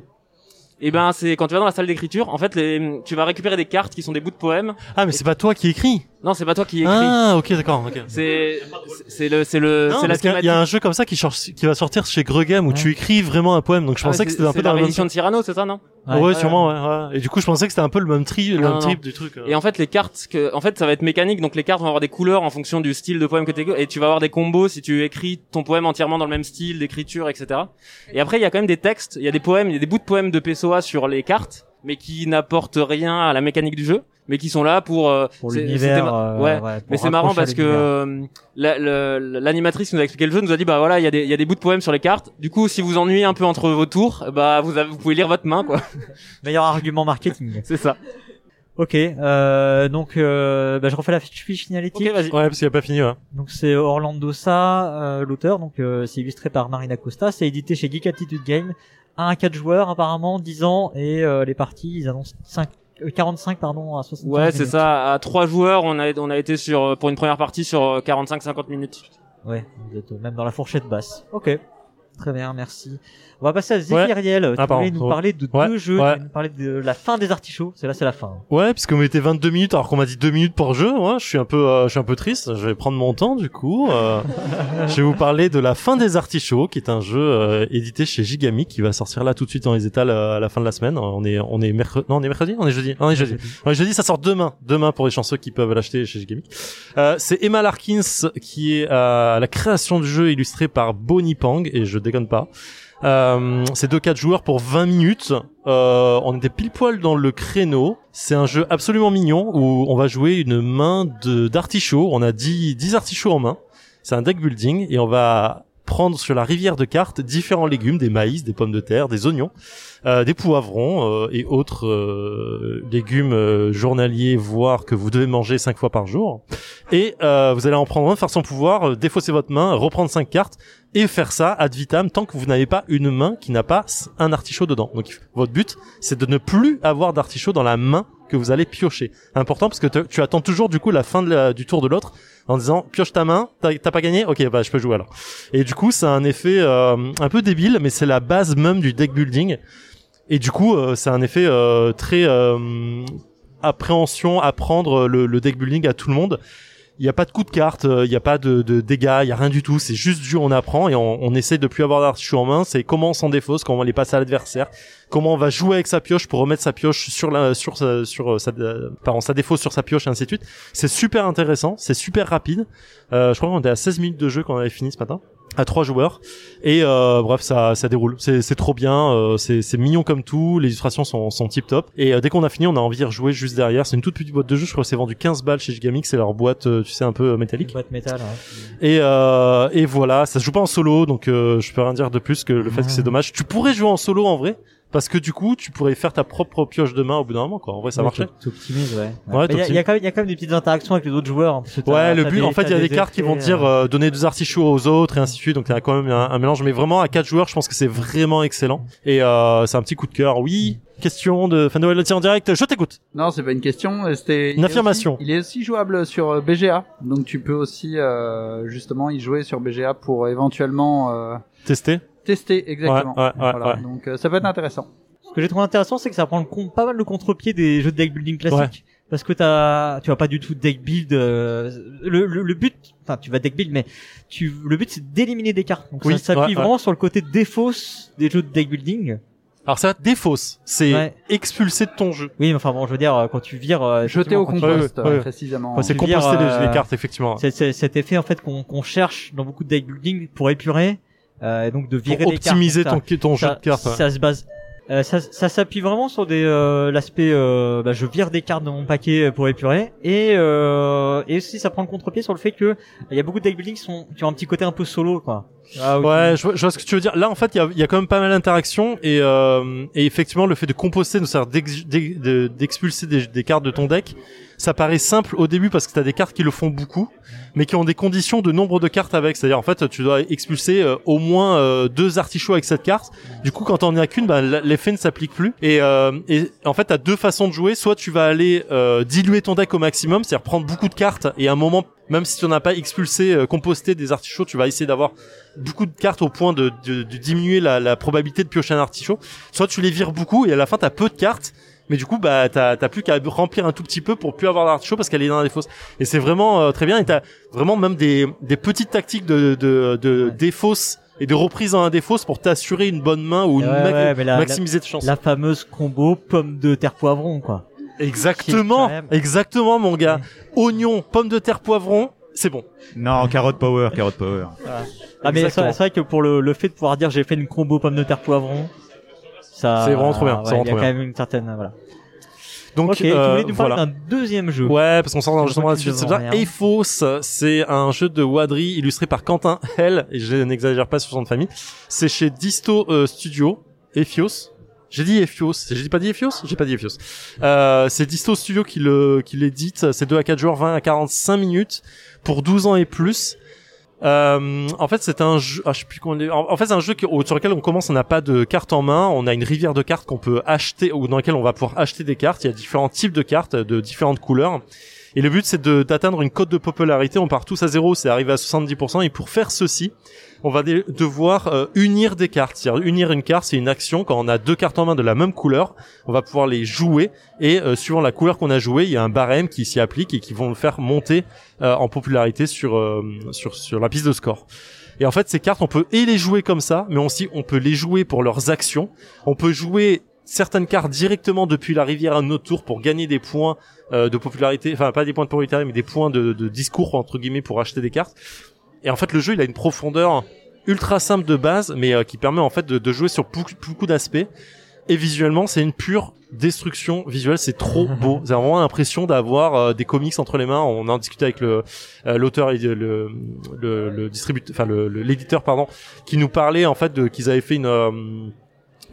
S4: Eh ben, c'est quand tu vas dans la salle d'écriture. En fait, les, tu vas récupérer des cartes qui sont des bouts de poèmes.
S2: Ah, mais c'est pas toi qui écris.
S4: Non, c'est pas toi qui écris.
S2: Ah, ok, d'accord. ok.
S4: C'est, c'est le, c'est le, c'est la
S2: parce qu'il y a- il y a un jeu comme ça qui, sort- qui va sortir chez Gregam où
S1: Ouais.
S2: tu écris vraiment un poème. Donc je
S4: Ah,
S2: pensais que
S4: c'est-
S2: c'était un peu dans
S4: la réédition de Cyrano, c'est ça, non?
S2: Ouais,
S1: Ouais.
S2: sûrement, ouais, ouais. Et du coup, je pensais que c'était un peu le même tri, le même trip du truc. euh.
S4: Et en fait, les cartes, que, en fait, ça va être mécanique. Donc les cartes vont avoir des couleurs en fonction du style de poème que tu et tu vas avoir des combos si tu écris ton poème entièrement dans le même style d'écriture, etc. Et après, il y a quand même des textes, il y a des poèmes, il y a des bouts de poèmes de Sur les cartes, mais qui n'apportent rien à la mécanique du jeu, mais qui sont là pour. euh,
S1: Pour
S4: c'est-
S1: l'univers. euh,
S4: ouais. Mais c'est marrant parce que euh, la- l'animatrice qui nous a expliqué le jeu nous a dit bah voilà il y a des il y a des bouts de poèmes sur les cartes. Du coup si vous ennuyez un peu entre vos tours, bah vous avez, vous pouvez lire votre main quoi.
S1: Meilleur argument marketing.
S4: C'est ça.
S1: Ok, euh, donc euh, bah, je refais la fiche signalétique.
S4: Ok vas-y.
S2: Ouais, parce qu'il a pas fini, ouais.
S1: Donc c'est Orlando Sa, euh, l'auteur, donc euh, c'est illustré par Marina Costa, c'est édité chez Geek Attitude Game, 1 à 4 joueurs apparemment, 10 ans, et euh, les parties, ils annoncent 5, euh, 45 pardon à 60
S4: Ouais c'est ça. À trois joueurs on a on a été sur euh, pour une première partie sur euh, 45-50 minutes.
S1: Ouais, vous êtes même dans la fourchette basse. Ok, très bien, merci. On va passer à Zéphiriel, tu
S2: Ah, pardon.
S1: voulais nous parler de
S2: Ouais,
S1: deux jeux,
S2: ouais.
S1: tu voulais nous parler de la fin des artichauts, c'est là c'est la fin.
S2: Ouais, puisque on était 22 minutes alors qu'on m'a dit 2 minutes pour jeu. Ouais, je suis un peu, euh, je suis un peu triste. Je vais prendre mon temps du coup. Euh, je vais vous parler de la fin des artichauts, qui est un jeu euh, édité chez Gigamic qui va sortir là tout de suite dans les étals euh, à la fin de la semaine. On est, on est mercredi. Non, on est mercredi. On est jeudi. On est jeudi. Ouais, jeudi, ça sort demain. Demain pour les chanceux qui peuvent l'acheter chez Gigamic. Euh, c'est Emma Larkins qui est à la création du jeu illustré par Bonnie Pang et je déconne pas. Euh, c'est deux quatre joueurs pour 20 minutes. Euh, on était pile poil dans le créneau. C'est un jeu absolument mignon où on va jouer une main de d'artichauts. On a 10, 10 artichauts en main. C'est un deck building et on va prendre sur la rivière de cartes différents légumes, des maïs, des pommes de terre, des oignons, euh, des poivrons euh, et autres euh, légumes journaliers, voire que vous devez manger cinq fois par jour. Et vous allez en prendre un, faire son pouvoir, défausser votre main, reprendre cinq cartes et faire ça ad vitam tant que vous n'avez pas une main qui n'a pas un artichaut dedans. Donc votre but, c'est de ne plus avoir d'artichaut dans la main que vous allez piocher. Important parce que tu attends toujours du coup la fin du tour de l'autre en disant pioche ta main, t'as pas gagné, ok bah je peux jouer alors. Et du coup, c'est un effet euh, un peu débile, mais c'est la base même du deck building. Et du coup, euh, c'est un effet euh, très euh, appréhension, apprendre le, le deck building à tout le monde. Il n'y a pas de coup de carte, euh, il n'y a pas de, de dégâts, il y a rien du tout. C'est juste du on apprend et on, on essaie de plus avoir d'artichaut en main. C'est comment on s'en défausse, comment on les passe à l'adversaire, comment on va jouer avec sa pioche pour remettre sa pioche sur la sur sa, sur euh, sa euh, pardon, sa défausse sur sa pioche et ainsi de suite. C'est super intéressant, c'est super rapide. Euh, je crois qu'on était à 16 minutes de jeu quand on avait fini ce matin à trois joueurs. Et euh, bref ça ça déroule. C'est c'est trop bien euh, c'est c'est mignon comme tout. Les illustrations sont sont tip top. Et euh, dès qu'on a fini on a envie de rejouer juste derrière. C'est une toute petite boîte de jeu je crois que c'est vendu 15 balles chez Gigamix. C'est leur boîte euh, tu sais un peu euh, métallique.
S1: Boîte métal.
S2: et euh, et voilà. Ça se joue pas en solo. Donc euh, je peux rien dire de plus que le fait que c'est dommage. Tu pourrais jouer en solo en vrai parce que du coup tu pourrais faire ta propre pioche de main au bout d'un moment quoi en vrai ça
S1: Ouais,
S2: marchait
S1: tu- tu optimises, ouais. Il y, a- il y a quand même, il y a quand même des petites interactions avec les autres joueurs. hein,
S2: Ouais, le but,
S1: des-
S2: en fait, il y a des cartes qui vont dire
S1: euh,
S2: euh, donner deux artichauts aux autres et ainsi de suite. Donc il y a quand même un, un mélange, mais vraiment à quatre joueurs, je pense que c'est vraiment excellent. Et euh, c'est un petit coup de cœur. Oui, question de fin de en direct. Je t'écoute.
S3: Non, c'est pas une question. euh, C'était il
S2: Une
S3: est
S2: affirmation.
S3: aussi- il est aussi jouable sur euh, BGA, donc tu peux aussi euh, justement y jouer sur BGA pour éventuellement euh,
S2: Tester.
S3: Tester exactement.
S2: Ouais, ouais, ouais,
S3: Voilà.
S2: ouais.
S3: Donc euh, ça peut être intéressant.
S1: Ce que j'ai trouvé intéressant, c'est que ça prend le pas mal le contre-pied des jeux de deck building classiques. Parce que t'as, tu vas pas du tout deck build. euh, le, le, le but, enfin, tu vas deck build, mais tu, le but c'est d'éliminer des cartes. Donc
S2: Oui,
S1: ça s'appuie
S2: ouais,
S1: vraiment sur le côté défausse des jeux de deck building.
S2: Alors ça défausse. C'est
S1: Ouais.
S2: expulsé de ton jeu.
S1: Oui, mais enfin bon, je veux dire, euh, quand tu vires, euh,
S3: Jeter au
S1: tu-
S3: compost
S2: ouais, ouais.
S3: euh, précisément.
S2: Ouais, c'est
S1: tu
S2: composter
S1: vires,
S2: les,
S1: euh,
S2: les cartes effectivement.
S1: C'est c'est cet effet en fait qu'on qu'on cherche dans beaucoup de deck building pour épurer, euh, et donc de virer
S2: Pour optimiser ton, ton jeu
S1: ça,
S2: de cartes. ouais.
S1: ça se base. euh, ça, ça s'appuie vraiment sur des euh, l'aspect euh, bah, je vire des cartes de mon paquet pour épurer et euh, et aussi ça prend le contre-pied sur le fait que il y a beaucoup de deck building qui sont qui ont un petit côté un peu solo quoi. Ah.
S2: Ouais, je vois, je vois ce que tu veux dire. Là, en fait, il y a, y a quand même pas mal d'interactions et, euh, et effectivement, le fait de composter, de- d'expulser des, des cartes de ton deck, ça paraît simple au début parce que t'as des cartes qui le font beaucoup, mais qui ont des conditions de nombre de cartes avec. C'est-à-dire, en fait, tu dois expulser euh, au moins euh, deux artichauts avec cette carte. Du coup, quand t'en as qu'une, bah, l'effet ne s'applique plus. Et, euh, et en fait, t'as deux façons de jouer. Soit tu vas aller euh, diluer ton deck au maximum, c'est-à-dire prendre beaucoup de cartes et à un moment, même si tu n'as pas expulsé, euh, composté des artichauts, tu vas essayer d'avoir beaucoup de cartes au point de, de, de diminuer la, la probabilité de piocher un artichaut. Soit tu les vires beaucoup et à la fin t'as peu de cartes, mais du coup bah t'as plus qu'à remplir un tout petit peu pour plus avoir d'artichaut parce qu'elle est dans les fosses. Et c'est vraiment euh, très bien. Et t'as vraiment même des des petites tactiques de de, de défausse et des reprises en un des fausses pour t'assurer une bonne main ou une
S1: Ouais,
S2: ma-
S1: ouais, mais la-
S2: maximiser de chance.
S1: La fameuse combo pomme de terre poivron, quoi.
S2: Exactement, exactement mon gars. Oignon, pomme de terre, poivron, c'est bon.
S6: Non, carotte power, carotte power.
S1: Ah, mais c'est
S2: Exactement.
S1: c'est vrai que pour le, le fait de pouvoir dire j'ai fait une combo pomme de terre poivron, ça.
S2: C'est vraiment trop bien,
S1: ouais,
S2: c'est vraiment
S1: Il y a quand
S2: bien.
S1: même une certaine, euh, voilà.
S2: Donc
S1: ok, tu
S2: euh,
S1: voulais nous parler
S2: voilà.
S1: d'un deuxième jeu.
S2: Ouais, parce qu'on sort justement là-dessus. C'est bien. Eiffos, c'est un jeu de Wadri illustré par Quentin Hell, et je n'exagère pas sur son de famille. C'est chez Disto euh, Studio, Ephios. J'ai dit Ephios, j'ai pas dit Ephios? J'ai pas dit Ephios. Euh, c'est Disto Studio qui le qui l'édite, c'est 2 à 4 joueurs, 20 à 45 minutes pour 12 ans et plus. Euh, en fait, c'est un jeu. Ah, je sais plus comment. En, fait, c'est un jeu sur lequel on commence. On n'a pas de cartes en main. On a une rivière de cartes qu'on peut acheter ou dans laquelle on va pouvoir acheter des cartes. Il y a différents types de cartes de différentes couleurs. Et le but, c'est d'atteindre une cote de popularité. On part tous à zéro, c'est arrivé à 70%. Et pour faire ceci, on va devoir euh, unir des cartes. C'est-à-dire unir une carte, c'est une action. Quand on a deux cartes en main de la même couleur, on va pouvoir les jouer. Et euh, suivant la couleur qu'on a joué, il y a un barème qui s'y applique et qui vont le faire monter euh, en popularité sur, euh, sur sur la piste de score. Et en fait, ces cartes, on peut et les jouer comme ça, mais aussi on peut les jouer pour leurs actions. On peut jouer certaines cartes directement depuis la rivière à notre tour pour gagner des points de popularité, enfin pas des points de popularité, mais des points de, de discours entre guillemets pour acheter des cartes. Et en fait, le jeu, il a une profondeur ultra simple de base, mais euh, qui permet en fait de, de jouer sur beaucoup, beaucoup d'aspects. Et visuellement, c'est une pure destruction visuelle. C'est trop beau. J'ai vraiment l'impression d'avoir euh, des comics entre les mains. On en discutait avec le euh, l'auteur et le le, le distributeur, enfin l'éditeur pardon, qui nous parlait en fait de qu'ils avaient fait une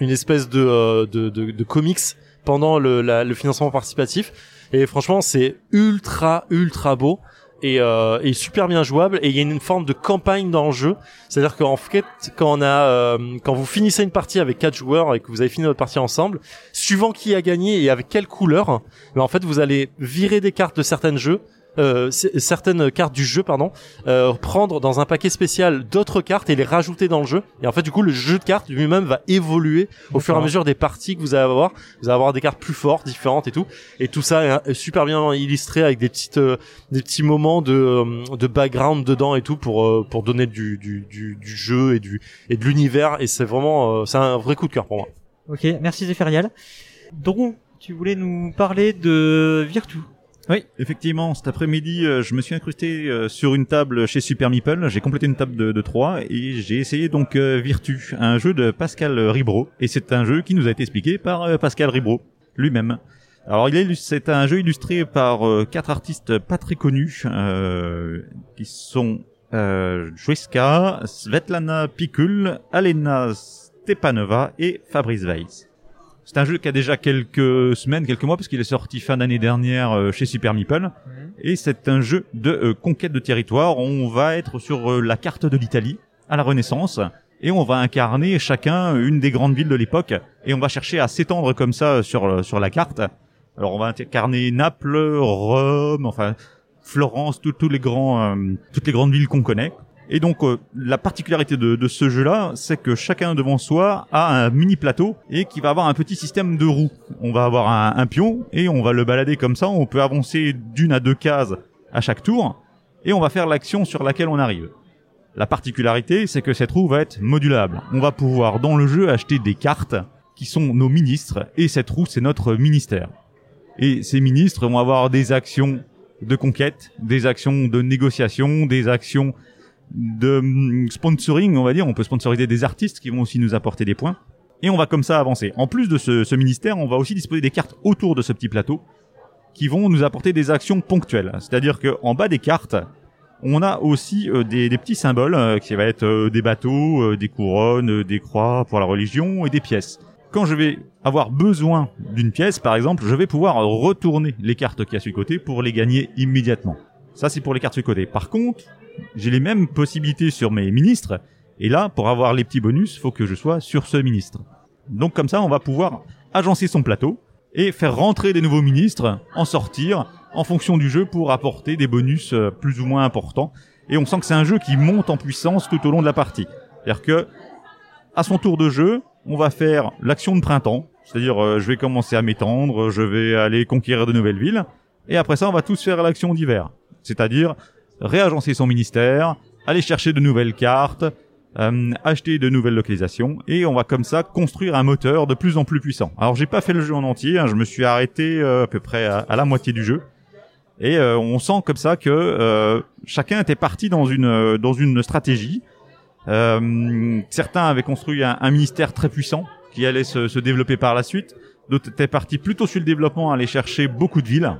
S2: une espèce de, de, de, de comics pendant le, la- le financement participatif. Et franchement, c'est ultra, ultra beau. Et, euh, super bien jouable. Et il y a une forme de campagne dans le jeu. C'est à dire qu'en fait quand on a euh, quand vous finissez une partie avec quatre joueurs et que vous avez fini votre partie ensemble suivant qui a gagné et avec quelle couleur mais en fait vous allez virer des cartes de certains jeux euh, certaines cartes du jeu pardon euh, prendre dans un paquet spécial d'autres cartes et les rajouter dans le jeu. Et en fait du coup le jeu de cartes lui-même va évoluer au fur et à mesure des parties que vous allez avoir. Vous allez avoir des cartes plus fortes différentes et tout. Et tout ça est, est super bien illustré avec des petites euh, des petits moments de euh, de background dedans et tout pour euh, pour donner du du du, du jeu et du et de l'univers. Et c'est vraiment euh, c'est un vrai coup de cœur pour moi.
S1: Ok, merci Zéphiriel. Donc, tu voulais nous parler de Virtu.
S6: Oui, effectivement, cet après-midi, euh, je me suis incrusté euh, sur une table chez Super Meeple. J'ai complété une table de, de 3 et j'ai essayé donc euh, Virtu, un jeu de Pascal Ribro. Et c'est un jeu qui nous a été expliqué par Pascal Ribro lui-même. Alors, c'est un jeu illustré par quatre artistes pas très connus, euh, qui sont euh, Joiska, Svetlana Pikul, Alena Stepanova et Fabrice Weiss. C'est un jeu qui a déjà quelques semaines, quelques mois, parce qu'il est sorti fin d'année dernière euh, chez Super Meeple. Et c'est un jeu de euh, conquête de territoire. On va être sur euh, la carte de l'Italie à la Renaissance. Et on va incarner chacun une des grandes villes de l'époque. Et on va chercher à s'étendre comme ça sur, sur la carte. Alors on va incarner Naples, Rome, enfin Florence, les grands, euh, toutes les grandes villes qu'on connaît. Et donc euh, la particularité de, de ce jeu-là, c'est que chacun devant soi a un mini plateau et qui va avoir un petit système de roues. On va avoir un, un pion et on va le balader comme ça. On peut avancer d'une à deux cases à chaque tour et on va faire l'action sur laquelle on arrive. La particularité, c'est que cette roue va être modulable. On va pouvoir dans le jeu acheter des cartes qui sont nos ministres et cette roue c'est notre ministère. Et ces ministres vont avoir des actions de conquête, des actions de négociation, des actions de hum, sponsoring, on va dire. On peut sponsoriser des artistes qui vont aussi nous apporter des points. Et on va comme ça avancer. En plus de ce, ce ministère, on va aussi disposer des cartes autour de ce petit plateau qui vont nous apporter des actions ponctuelles. C'est-à-dire qu'en bas des cartes, on a aussi euh, des, des petits symboles euh, qui va être euh, des bateaux, euh, des couronnes, euh, des croix pour la religion et des pièces. Quand je vais avoir besoin d'une pièce, par exemple, je vais pouvoir retourner les cartes qui y a sur le côté pour les gagner immédiatement. Ça, c'est pour les cartes sur le côté. Par contre, j'ai les mêmes possibilités sur mes ministres. Et là, pour avoir les petits bonus, faut que je sois sur ce ministre. Donc comme ça, on va pouvoir agencer son plateau et faire rentrer des nouveaux ministres, en sortir, en fonction du jeu pour apporter des bonus euh, plus ou moins importants. Et on sent que c'est un jeu qui monte en puissance tout au long de la partie. C'est-à-dire que, à son tour de jeu, on va faire l'action de printemps. C'est-à-dire, euh, je vais commencer à m'étendre, je vais aller conquérir de nouvelles villes. Et après ça, on va tous faire l'action d'hiver. C'est-à-dire, réagencer son ministère, aller chercher de nouvelles cartes, euh, acheter de nouvelles localisations et on va comme ça construire un moteur de plus en plus puissant. Alors j'ai pas fait le jeu en entier, hein, je me suis arrêté euh, à peu près à, la moitié du jeu et euh, on sent comme ça que euh, chacun était parti dans une euh, dans une stratégie. Euh, certains avaient construit un, un ministère très puissant qui allait se, se développer par la suite. D'autres étaient partis plutôt sur le développement, aller chercher beaucoup de villes.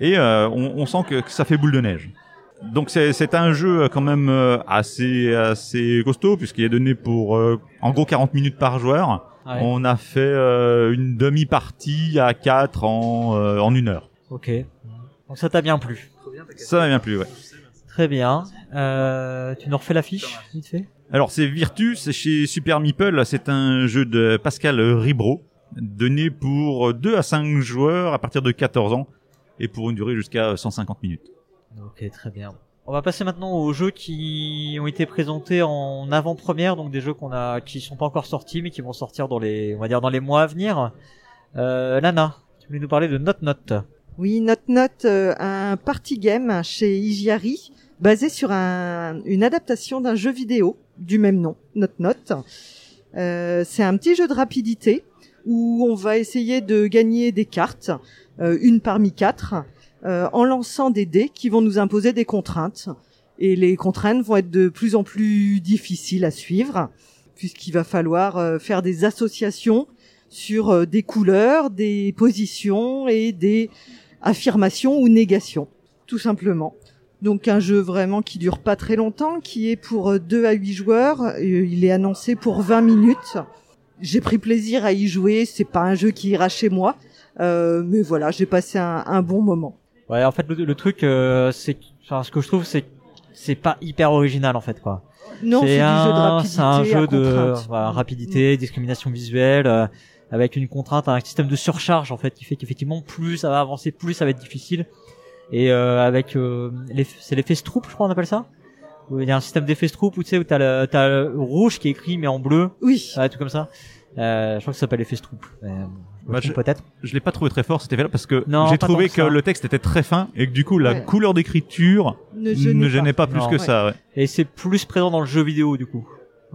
S6: Et on, on sent que, que ça fait boule de neige. Donc c'est un jeu euh, quand même euh, assez assez costaud puisqu'il est donné pour euh, en gros 40 minutes par joueur.
S1: Ouais.
S6: On a fait euh, une demi-partie à 4 en euh, en une heure.
S1: Ok. Donc ça t'a bien plu.
S6: Ça m'a bien plu, ouais.
S1: Très bien. Euh, tu nous refais la fiche, vite fait?
S6: Alors c'est Virtus c'est chez Super Meeple, c'est un jeu de Pascal Ribro donné pour 2 à 5 joueurs à partir de 14 ans et pour une durée jusqu'à 150 minutes.
S1: Ok, très bien. On va passer maintenant aux jeux qui ont été présentés en avant-première, donc des jeux qu'on a, qui sont pas encore sortis, mais qui vont sortir dans les, on va dire dans les mois à venir. Euh, Lana, tu voulais nous parler de Note Note.
S5: Oui, Note Note, euh, un party game chez Igiari, basé sur un- une adaptation d'un jeu vidéo du même nom, Note Note. Euh, c'est un petit jeu de rapidité où on va essayer de gagner des cartes, euh, une parmi quatre, euh, en lançant des dés qui vont nous imposer des contraintes. Et les contraintes vont être de plus en plus difficiles à suivre, puisqu'il va falloir euh, faire des associations sur euh, des couleurs, des positions et des affirmations ou négations, tout simplement. Donc un jeu vraiment qui dure pas très longtemps, qui est pour 2 à 8 joueurs, il est annoncé pour 20 minutes. J'ai pris plaisir à y jouer, c'est pas un jeu qui ira chez moi, mais voilà, j'ai passé un bon moment.
S1: Ouais, en fait, le, le truc, euh, c'est, enfin, ce que je trouve, c'est, c'est pas hyper original en fait, quoi.
S5: Non, c'est du jeu de
S1: un,
S5: rapidité.
S1: c'est un jeu de voilà, rapidité, discrimination visuelle, euh, avec une contrainte, un système de surcharge en fait, qui fait qu'effectivement, plus ça va avancer, plus ça va être difficile. Et euh, avec, euh, c'est l'effet Stroop, je crois, on appelle ça. Où il y a un système d'effet Stroop où tu sais où t'as le, t'as le rouge qui est écrit mais en bleu,
S5: Oui.
S1: ouais, tout comme ça. Euh, je crois que ça s'appelle l'effet Stroop.
S6: Bah,
S1: peut-être.
S6: Je l'ai pas trouvé très fort cet effet-là parce que j'ai trouvé
S1: que
S6: le texte était très fin et que du coup la
S5: Ouais.
S6: couleur d'écriture
S5: Ne
S6: gênait pas, plus
S1: Non.
S6: que
S5: Ouais.
S6: ça. Ouais.
S1: Et c'est plus présent dans le jeu vidéo du coup.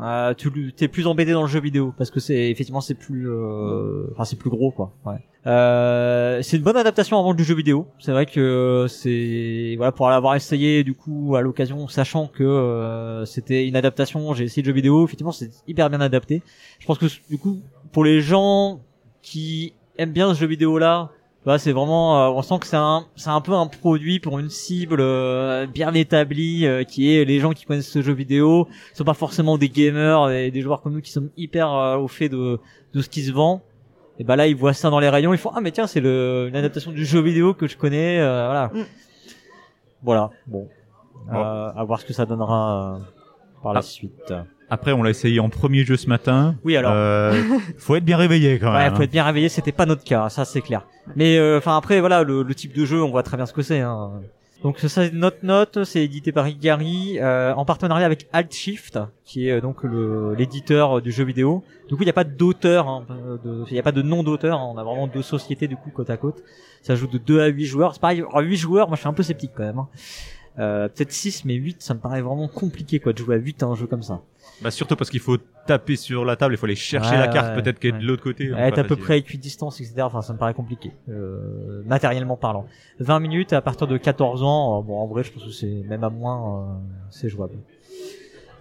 S1: Euh, tu t'es plus embêté dans le jeu vidéo parce que c'est effectivement c'est plus euh, enfin c'est plus gros quoi. Ouais. Euh, c'est une bonne adaptation avant du jeu vidéo. C'est vrai que c'est voilà pour l'avoir essayé du coup à l'occasion sachant que euh, c'était une adaptation, j'ai essayé le jeu vidéo, effectivement c'est hyper bien adapté. Je pense que du coup pour les gens qui aiment bien ce jeu vidéo là, bah, c'est vraiment, euh, on sent que c'est un, c'est un peu un produit pour une cible euh, bien établie, euh, qui est les gens qui connaissent ce jeu vidéo, qui sont pas forcément des gamers et des joueurs comme nous qui sont hyper euh, au fait de, de ce qui se vend. Et bah là, ils voient ça dans les rayons, ils font ah mais tiens, c'est le, une adaptation du jeu vidéo que je connais, euh, voilà.
S5: Mm.
S1: Voilà, bon, Euh, à voir ce que ça donnera euh, par la
S6: Ah.
S1: suite.
S6: Après, on l'a essayé en premier jeu ce matin.
S1: Oui alors.
S6: Euh, faut être bien réveillé quand
S1: Ouais,
S6: même.
S1: faut être bien réveillé, c'était pas notre cas, ça c'est clair. Mais euh, enfin après voilà, le, le type de jeu, on voit très bien ce que c'est. Hein. Donc ça c'est Note Note, c'est édité par Igari euh, en partenariat avec Alt Shift, qui est euh, donc le- l'éditeur du jeu vidéo. Du coup il n'y a pas d'auteur, hein, il n'y a pas de nom d'auteur, hein, on a vraiment deux sociétés du coup côte à côte. Ça joue de 2 à 8 joueurs. C'est pareil, à 8 joueurs, moi je suis un peu sceptique quand même. hein. Euh, Peut-être 6, mais 8, ça me paraît vraiment compliqué quoi de jouer à 8 à un jeu comme ça.
S6: Bah, surtout parce qu'il faut taper sur la table, il faut aller chercher
S1: Ouais,
S6: la carte
S1: ouais,
S6: peut-être qui est
S1: ouais.
S6: de l'autre côté.
S1: être
S6: pas
S1: à peu près équidistance, etc. Enfin, ça me paraît compliqué, euh, matériellement parlant. 20 minutes à partir de 14 ans, euh, bon, en vrai, je pense que c'est même à moins, euh, c'est jouable.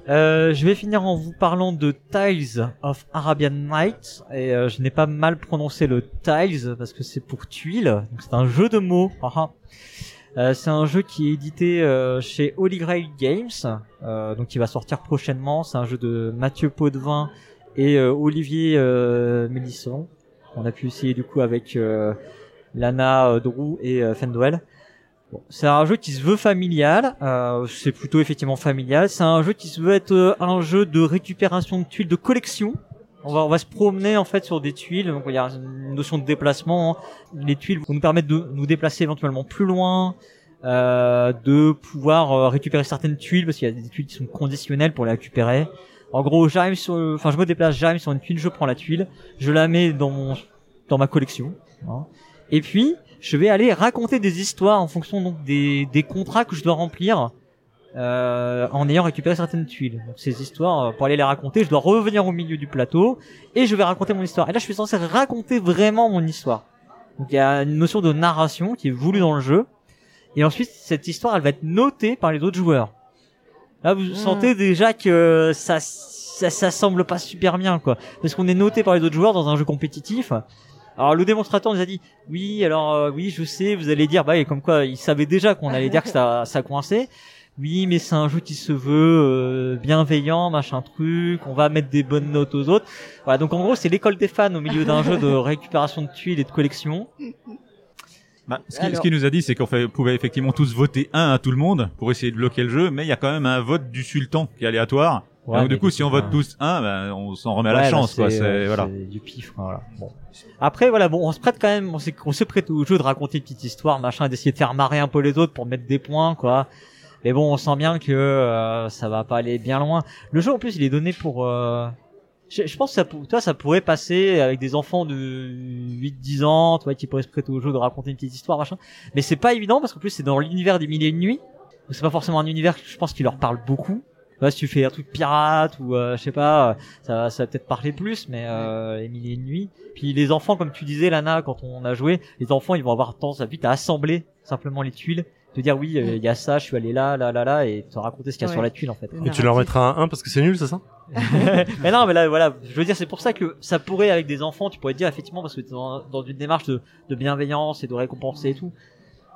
S1: Euh, je vais finir en vous parlant de Tiles of Arabian Nights et euh, je n'ai pas mal prononcé le Tiles parce que c'est pour tuiles, donc c'est un jeu de mots. Euh, c'est un jeu qui est édité euh, chez Holy Grail Games, euh, donc il va sortir prochainement. C'est un jeu de Mathieu Potvin et euh, Olivier Mélisson. On a pu essayer du coup avec Lana Drew et Fendwell. C'est un jeu qui se veut familial, c'est plutôt effectivement familial. C'est un jeu qui se veut être un jeu de récupération de tuiles de collection. On va, on va se promener en fait sur des tuiles, donc il y a une notion de déplacement. hein. Les tuiles vont nous permettre de nous déplacer éventuellement plus loin, euh, de pouvoir euh, récupérer certaines tuiles parce qu'il y a des tuiles qui sont conditionnelles pour les récupérer. En gros, j'arrive sur, enfin, je me déplace, j'arrive sur une tuile, je prends la tuile, je la mets dans mon, dans ma collection, hein. et puis je vais aller raconter des histoires en fonction donc des, des contrats que je dois remplir euh, en ayant récupéré certaines tuiles. Donc ces histoires, euh, pour aller les raconter, je dois revenir au milieu du plateau et je vais raconter mon histoire. Et là, je suis censé raconter vraiment mon histoire. Donc il y a une notion de narration qui est voulue dans le jeu. Et ensuite, cette histoire, elle va être notée par les autres joueurs. Là, vous sentez déjà que ça, ça, ça semble pas super bien, quoi. Parce qu'on est noté par les autres joueurs dans un jeu compétitif. Alors le démonstrateur nous a dit oui alors euh, oui je sais vous allez dire bah et comme quoi il savait déjà qu'on allait dire que ça ça coinçait oui mais c'est un jeu qui se veut euh, bienveillant machin truc on va mettre des bonnes notes aux autres voilà donc en gros c'est l'école des fans au milieu d'un jeu de récupération de tuiles et de collection
S6: Bah, ce qu'il qu'il nous a dit, c'est qu'on pouvait effectivement tous voter un à tout le monde pour essayer de bloquer le jeu, mais il y a quand même un vote du sultan qui est aléatoire.
S1: Ouais,
S6: Donc du coup, si on vote tous un, ben, on s'en remet à
S1: Ouais,
S6: la
S1: bah,
S6: chance, quoi.
S1: c'est,
S6: C'est
S1: euh,
S6: voilà.
S1: c'est du pif quoi, voilà bon après voilà bon on se prête quand même on se prête au jeu de raconter une petite histoire machin d'essayer de faire marrer un peu les autres pour mettre des points quoi mais bon on sent bien que euh, ça va pas aller bien loin le jeu en plus il est donné pour euh, je, je pense que ça, toi, ça pourrait passer avec des enfants de 8-10 ans, tu vois, qui pourraient se prêter au jeu de raconter une petite histoire, machin. Mais c'est pas évident parce qu'en plus c'est dans l'univers des mille et une nuits. C'est pas forcément un univers, je pense, qui leur parle beaucoup. Vois, si tu fais un truc pirate ou euh, je sais pas, euh, ça, ça va peut-être parler plus, mais euh, les mille et une nuits. Puis les enfants, comme tu disais, Lana, quand on a joué, les enfants, ils vont avoir tendance à vite à assembler simplement les tuiles, te dire oui, euh, il y a ça, je suis allé là, là, là, là, et te raconter ce qu'il y a
S5: Ouais.
S1: sur la tuile en fait.
S2: Et tu leur mettras un 1 parce que c'est nul, c'est ça?
S1: Mais non, mais là, voilà, je veux dire, c'est pour ça que ça pourrait, avec des enfants, tu pourrais dire effectivement, parce que t'es dans, dans une démarche de, de bienveillance et de récompenser et tout.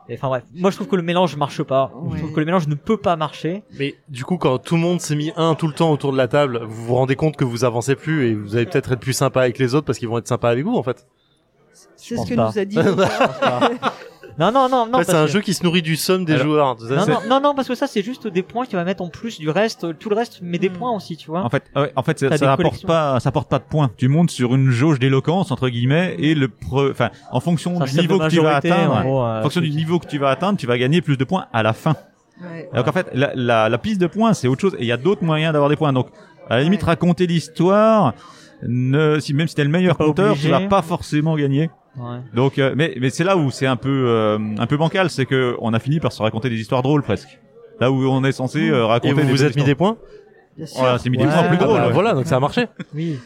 S1: Et Enfin bref, moi je trouve que le mélange marche pas. Je trouve que le mélange ne peut pas marcher.
S2: Mais du coup, quand tout le monde s'est mis un tout le temps autour de la table, vous vous rendez compte que vous avancez plus et vous allez peut-être être plus sympa avec les autres parce qu'ils vont être sympas avec vous en fait?
S5: C'est ce que
S1: pas.
S5: nous a dit.
S1: Non, non, non, non.
S2: en fait, c'est un
S1: que-
S2: jeu qui se nourrit du somme des
S6: Alors-
S2: joueurs. Tu
S1: Non, non, non, non, parce que ça c'est juste des points qu'il va mettre en plus du reste. Tout le reste met des
S5: Hmm.
S1: points aussi, tu vois.
S6: En fait, ouais, en fait, ça, ça apporte pas, ça apporte pas de points. Tu montes sur une jauge d'éloquence entre guillemets et le, pre- enfin, en fonction du niveau que tu vas atteindre,
S1: en gros, euh,
S6: en fonction du niveau que tu vas atteindre, tu vas gagner plus de points à la fin.
S5: Ouais.
S6: Donc en fait, la, la, la piste de points, c'est autre chose. Et il y a d'autres moyens d'avoir des points. Donc, à la limite,
S5: Ouais.
S6: raconter l'histoire, ne, si même si t'es le meilleur conteur,
S1: obligé.
S6: tu vas pas forcément gagner.
S1: Ouais.
S6: Donc, euh, mais, mais c'est là où c'est un peu, euh, un peu bancal, c'est que on a fini par se raconter des histoires drôles presque. Là où on est censé euh, raconter
S2: Et vous
S6: des
S2: vous êtes mis des points
S5: Bien sûr.
S6: Voilà, c'est mis des points plus
S1: Ah,
S6: drôles.
S2: Ah bah,
S6: ouais.
S2: Voilà, donc ça a marché.
S1: Oui.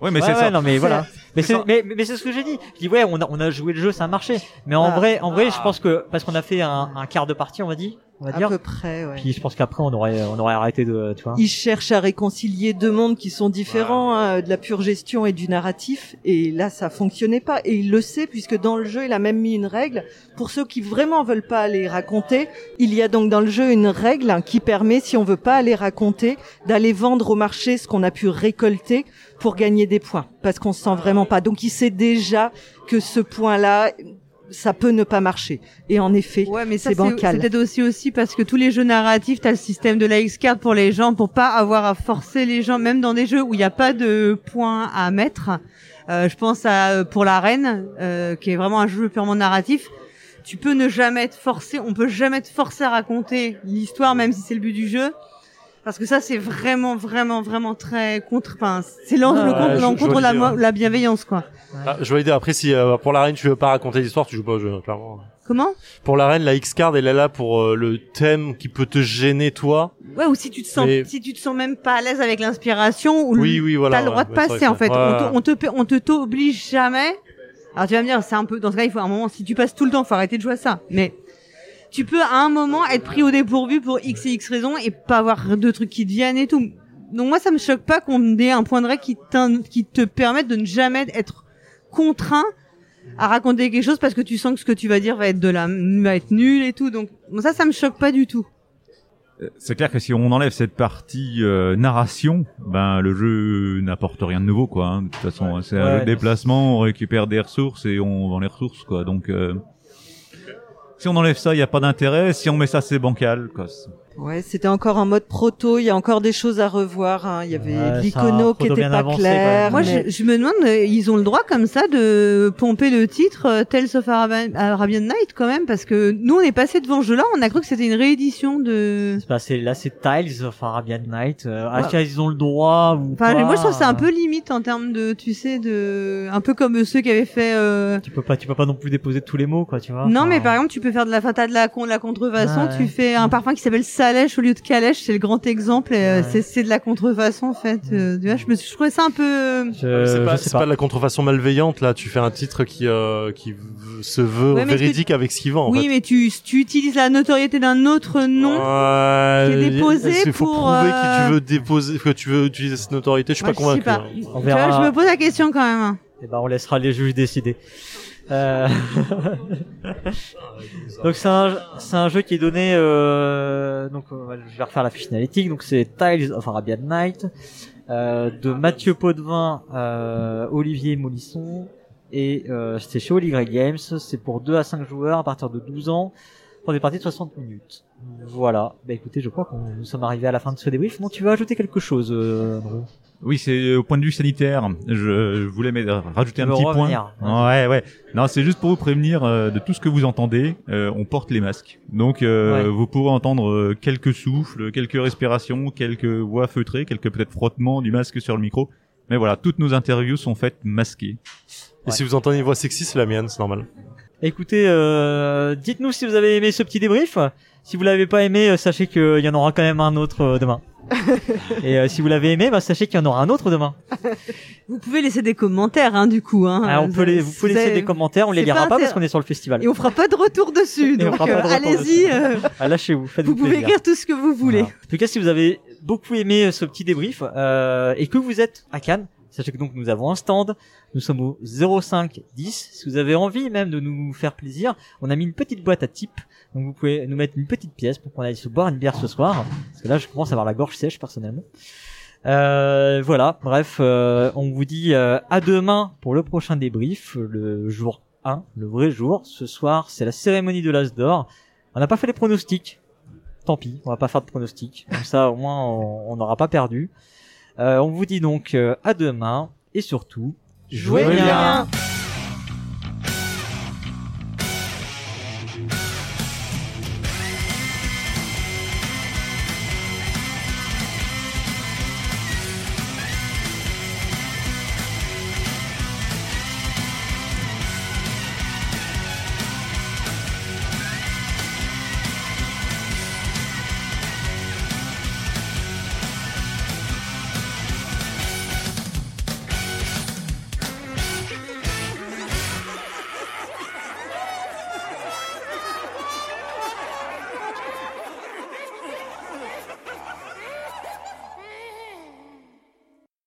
S6: Ouais, mais
S1: Ouais,
S6: c'est
S1: ouais,
S6: ça.
S1: non, mais voilà. Mais
S6: C'est
S1: mais, mais c'est ce que j'ai dit. Je dis ouais, on a, on a joué le jeu, ça a marché. Mais en
S5: Ah.
S1: vrai, en vrai, je pense que parce qu'on a fait un, un quart de partie, on va dire, on va
S5: À
S1: dire.
S5: peu près, ouais.
S1: Puis je pense qu'après on aurait, on aurait arrêté de, tu vois.
S5: Ils cherchent à réconcilier deux mondes qui sont différents, hein, de la pure gestion et du narratif. Et là, ça fonctionnait pas. Et il le sait puisque dans le jeu, il a même mis une règle pour ceux qui vraiment veulent pas aller raconter. Il y a donc dans le jeu une règle hein, qui permet, si on veut pas aller raconter, d'aller vendre au marché ce qu'on a pu récolter pour gagner des points, parce qu'on se sent vraiment pas. Donc il sait déjà que ce point-là, ça peut ne pas marcher. Et en effet,
S8: Ouais, mais
S5: c'est bancal.
S8: c'est peut-être aussi aussi parce que tous les jeux narratifs, t'as le système de la X-card pour les gens, pour pas avoir à forcer les gens, même dans des jeux où il n'y a pas de points à mettre. Euh, je pense à euh, pour la reine, euh, qui est vraiment un jeu purement narratif. Tu peux ne jamais être forcé, on peut jamais te forcer à raconter l'histoire, même si c'est le but du jeu. Parce que ça, c'est vraiment, vraiment, vraiment très contre. Enfin, c'est l'en-
S1: Ah,
S8: contre- de la, bienveillance, quoi.
S2: Ah, je vois l'idée. Après, si euh, pour la reine, tu veux pas raconter l'histoire, tu joues pas au jeu, hein, clairement.
S8: Comment?
S2: Pour la reine, la X-card, elle est là pour euh, le thème qui peut te gêner toi.
S8: Ouais, ou si tu te sens,
S2: Mais-
S8: si tu te sens même pas à l'aise avec l'inspiration, ou le-
S2: Oui, oui, voilà.
S8: t'as le droit de passer en fait. On te, on te, on te t'oblige jamais. Alors tu vas me dire, c'est un peu, dans ce cas, il faut un moment, si tu passes tout le temps, faut arrêter de jouer à ça. Mais tu peux à un moment être pris au dépourvu pour X et X raisons et pas avoir de trucs qui te viennent et tout. Donc moi, ça me choque pas qu'on ait un point de règle qui, te permette de ne jamais être contraint à raconter quelque chose parce que tu sens que ce que tu vas dire va être de la, va être nul et tout. Donc bon, ça, ça me choque pas du tout.
S6: C'est clair que si on enlève cette partie euh, narration, ben le jeu n'apporte rien de nouveau quoi. hein. De toute façon, c'est un
S1: Ouais.
S6: jeu de déplacement, on récupère des ressources et on vend les ressources quoi. Donc euh, si on enlève ça, il y a pas d'intérêt. Si on met ça, c'est bancal quoi.
S5: Ouais, c'était encore en mode proto. Il y a encore des choses à revoir. hein. Il y avait
S1: Ouais,
S5: l'icono qui
S1: proto
S5: était pas
S1: avancé,
S5: clair.
S8: Moi,
S5: mais-
S8: je, je me demande, euh, ils ont le droit comme ça de pomper le titre euh, Tales of Arabian, Arabian Night quand même, parce que nous, on est passé devant ce jeu-là, on a cru que c'était une réédition de.
S1: C'est pas- c'est- là, c'est Tiles of Arabian Night. Euh,
S8: Ouais.
S1: Est-ce qu'ils ont le droit ou
S8: Enfin,
S1: pas
S8: moi, je trouve que c'est un peu limite en termes de, tu sais, de, un peu comme ceux qui avaient fait. Euh...
S1: Tu peux pas, tu peux pas non plus déposer tous les mots, quoi, tu vois.
S8: Non,
S1: Enfin,
S8: mais par exemple, tu peux faire de la, de la, con- de la contrefaçon.
S1: Ouais.
S8: Tu fais un parfum qui s'appelle Salèche au lieu de Calèche, c'est le grand exemple. et, euh,
S1: Ouais.
S8: c'est de la contrefaçon en fait. euh, tu vois, je me suis je trouvais ça un peu.
S1: Je,
S2: c'est pas,
S1: je sais pas.
S2: pas de la contrefaçon malveillante là. Tu fais un titre qui euh, qui se veut
S8: Ouais,
S2: véridique avec ce qu'il vend. En
S8: oui,
S2: fait.
S8: mais tu tu utilises la notoriété d'un autre nom.
S2: Ouais,
S8: qui est déposé
S2: il faut
S8: pour,
S2: prouver que
S8: euh,
S2: tu veux déposer, que tu veux utiliser cette notoriété? Je suis
S8: Moi,
S2: pas convaincu.
S8: sais pas.
S2: hein.
S1: On
S8: Tu vois,
S1: verra.
S8: je me pose la question quand même. hein.
S1: Eh ben, on laissera les juges décider. Euh... donc c'est un, c'est un jeu qui est donné. Euh... Donc je vais refaire la fiche analytique. Donc c'est Tiles of Arabian Night euh, de Mathieu Potvin, euh, Olivier Molisson et euh, c'était chez Holy Grail Games. C'est pour 2 à 5 joueurs à partir de 12 ans pour des parties de 60 minutes. Voilà. Bah écoutez, je crois qu'on nous sommes arrivés à la fin de ce débrief. Non, tu veux ajouter quelque chose, euh, Andrew?
S6: Oui, c'est au point de vue sanitaire. Je, je voulais rajouter un petit
S1: revenir.
S6: point. Ouais, ouais. Non, c'est juste pour vous prévenir euh, de tout ce que vous entendez. Euh, on porte les masques, donc euh,
S1: Ouais.
S6: vous pourrez entendre euh, quelques souffles, quelques respirations, quelques voix feutrées, quelques peut-être frottements du masque sur le micro. Mais voilà, toutes nos interviews sont faites masquées.
S2: Et si vous entendez une voix sexy, c'est la mienne, c'est normal.
S1: Écoutez, euh, dites-nous si vous avez aimé ce petit débrief. Si vous l'avez pas aimé, euh, sachez qu'il y en aura quand même un autre euh, demain. Et euh, si vous l'avez aimé, bah, sachez qu'il y en aura un autre demain.
S8: Vous pouvez laisser des commentaires, hein, du coup. Hein.
S1: Ah, on peut les, vous pouvez laisser des commentaires, on les lira
S8: pas
S1: pas parce qu'on est sur le festival.
S8: Et on fera pas de retour dessus. Donc
S1: de
S8: euh, allez-y. euh,
S1: Ah, lâchez-vous, faites-vous
S8: vous pouvez écrire tout ce que vous voulez.
S1: Voilà. En tout cas, si vous avez beaucoup aimé euh, ce petit débrief euh, et que vous êtes à Cannes, sachez que donc nous avons un stand. Nous sommes au 05 10. Si vous avez envie même de nous faire plaisir, on a mis une petite boîte à type. Donc vous pouvez nous mettre une petite pièce pour qu'on aille se boire une bière ce soir. Parce que là, je commence à avoir la gorge sèche personnellement. Euh, voilà, bref, euh, on vous dit euh, à demain pour le prochain débrief, le jour 1, le vrai jour. Ce soir, c'est la cérémonie de l'As d'or. On n'a pas fait les pronostics. Tant pis, on va pas faire de pronostics. Comme ça, au moins, on n'aura pas perdu. Euh, on vous dit donc euh, à demain et surtout, jouez
S8: bien.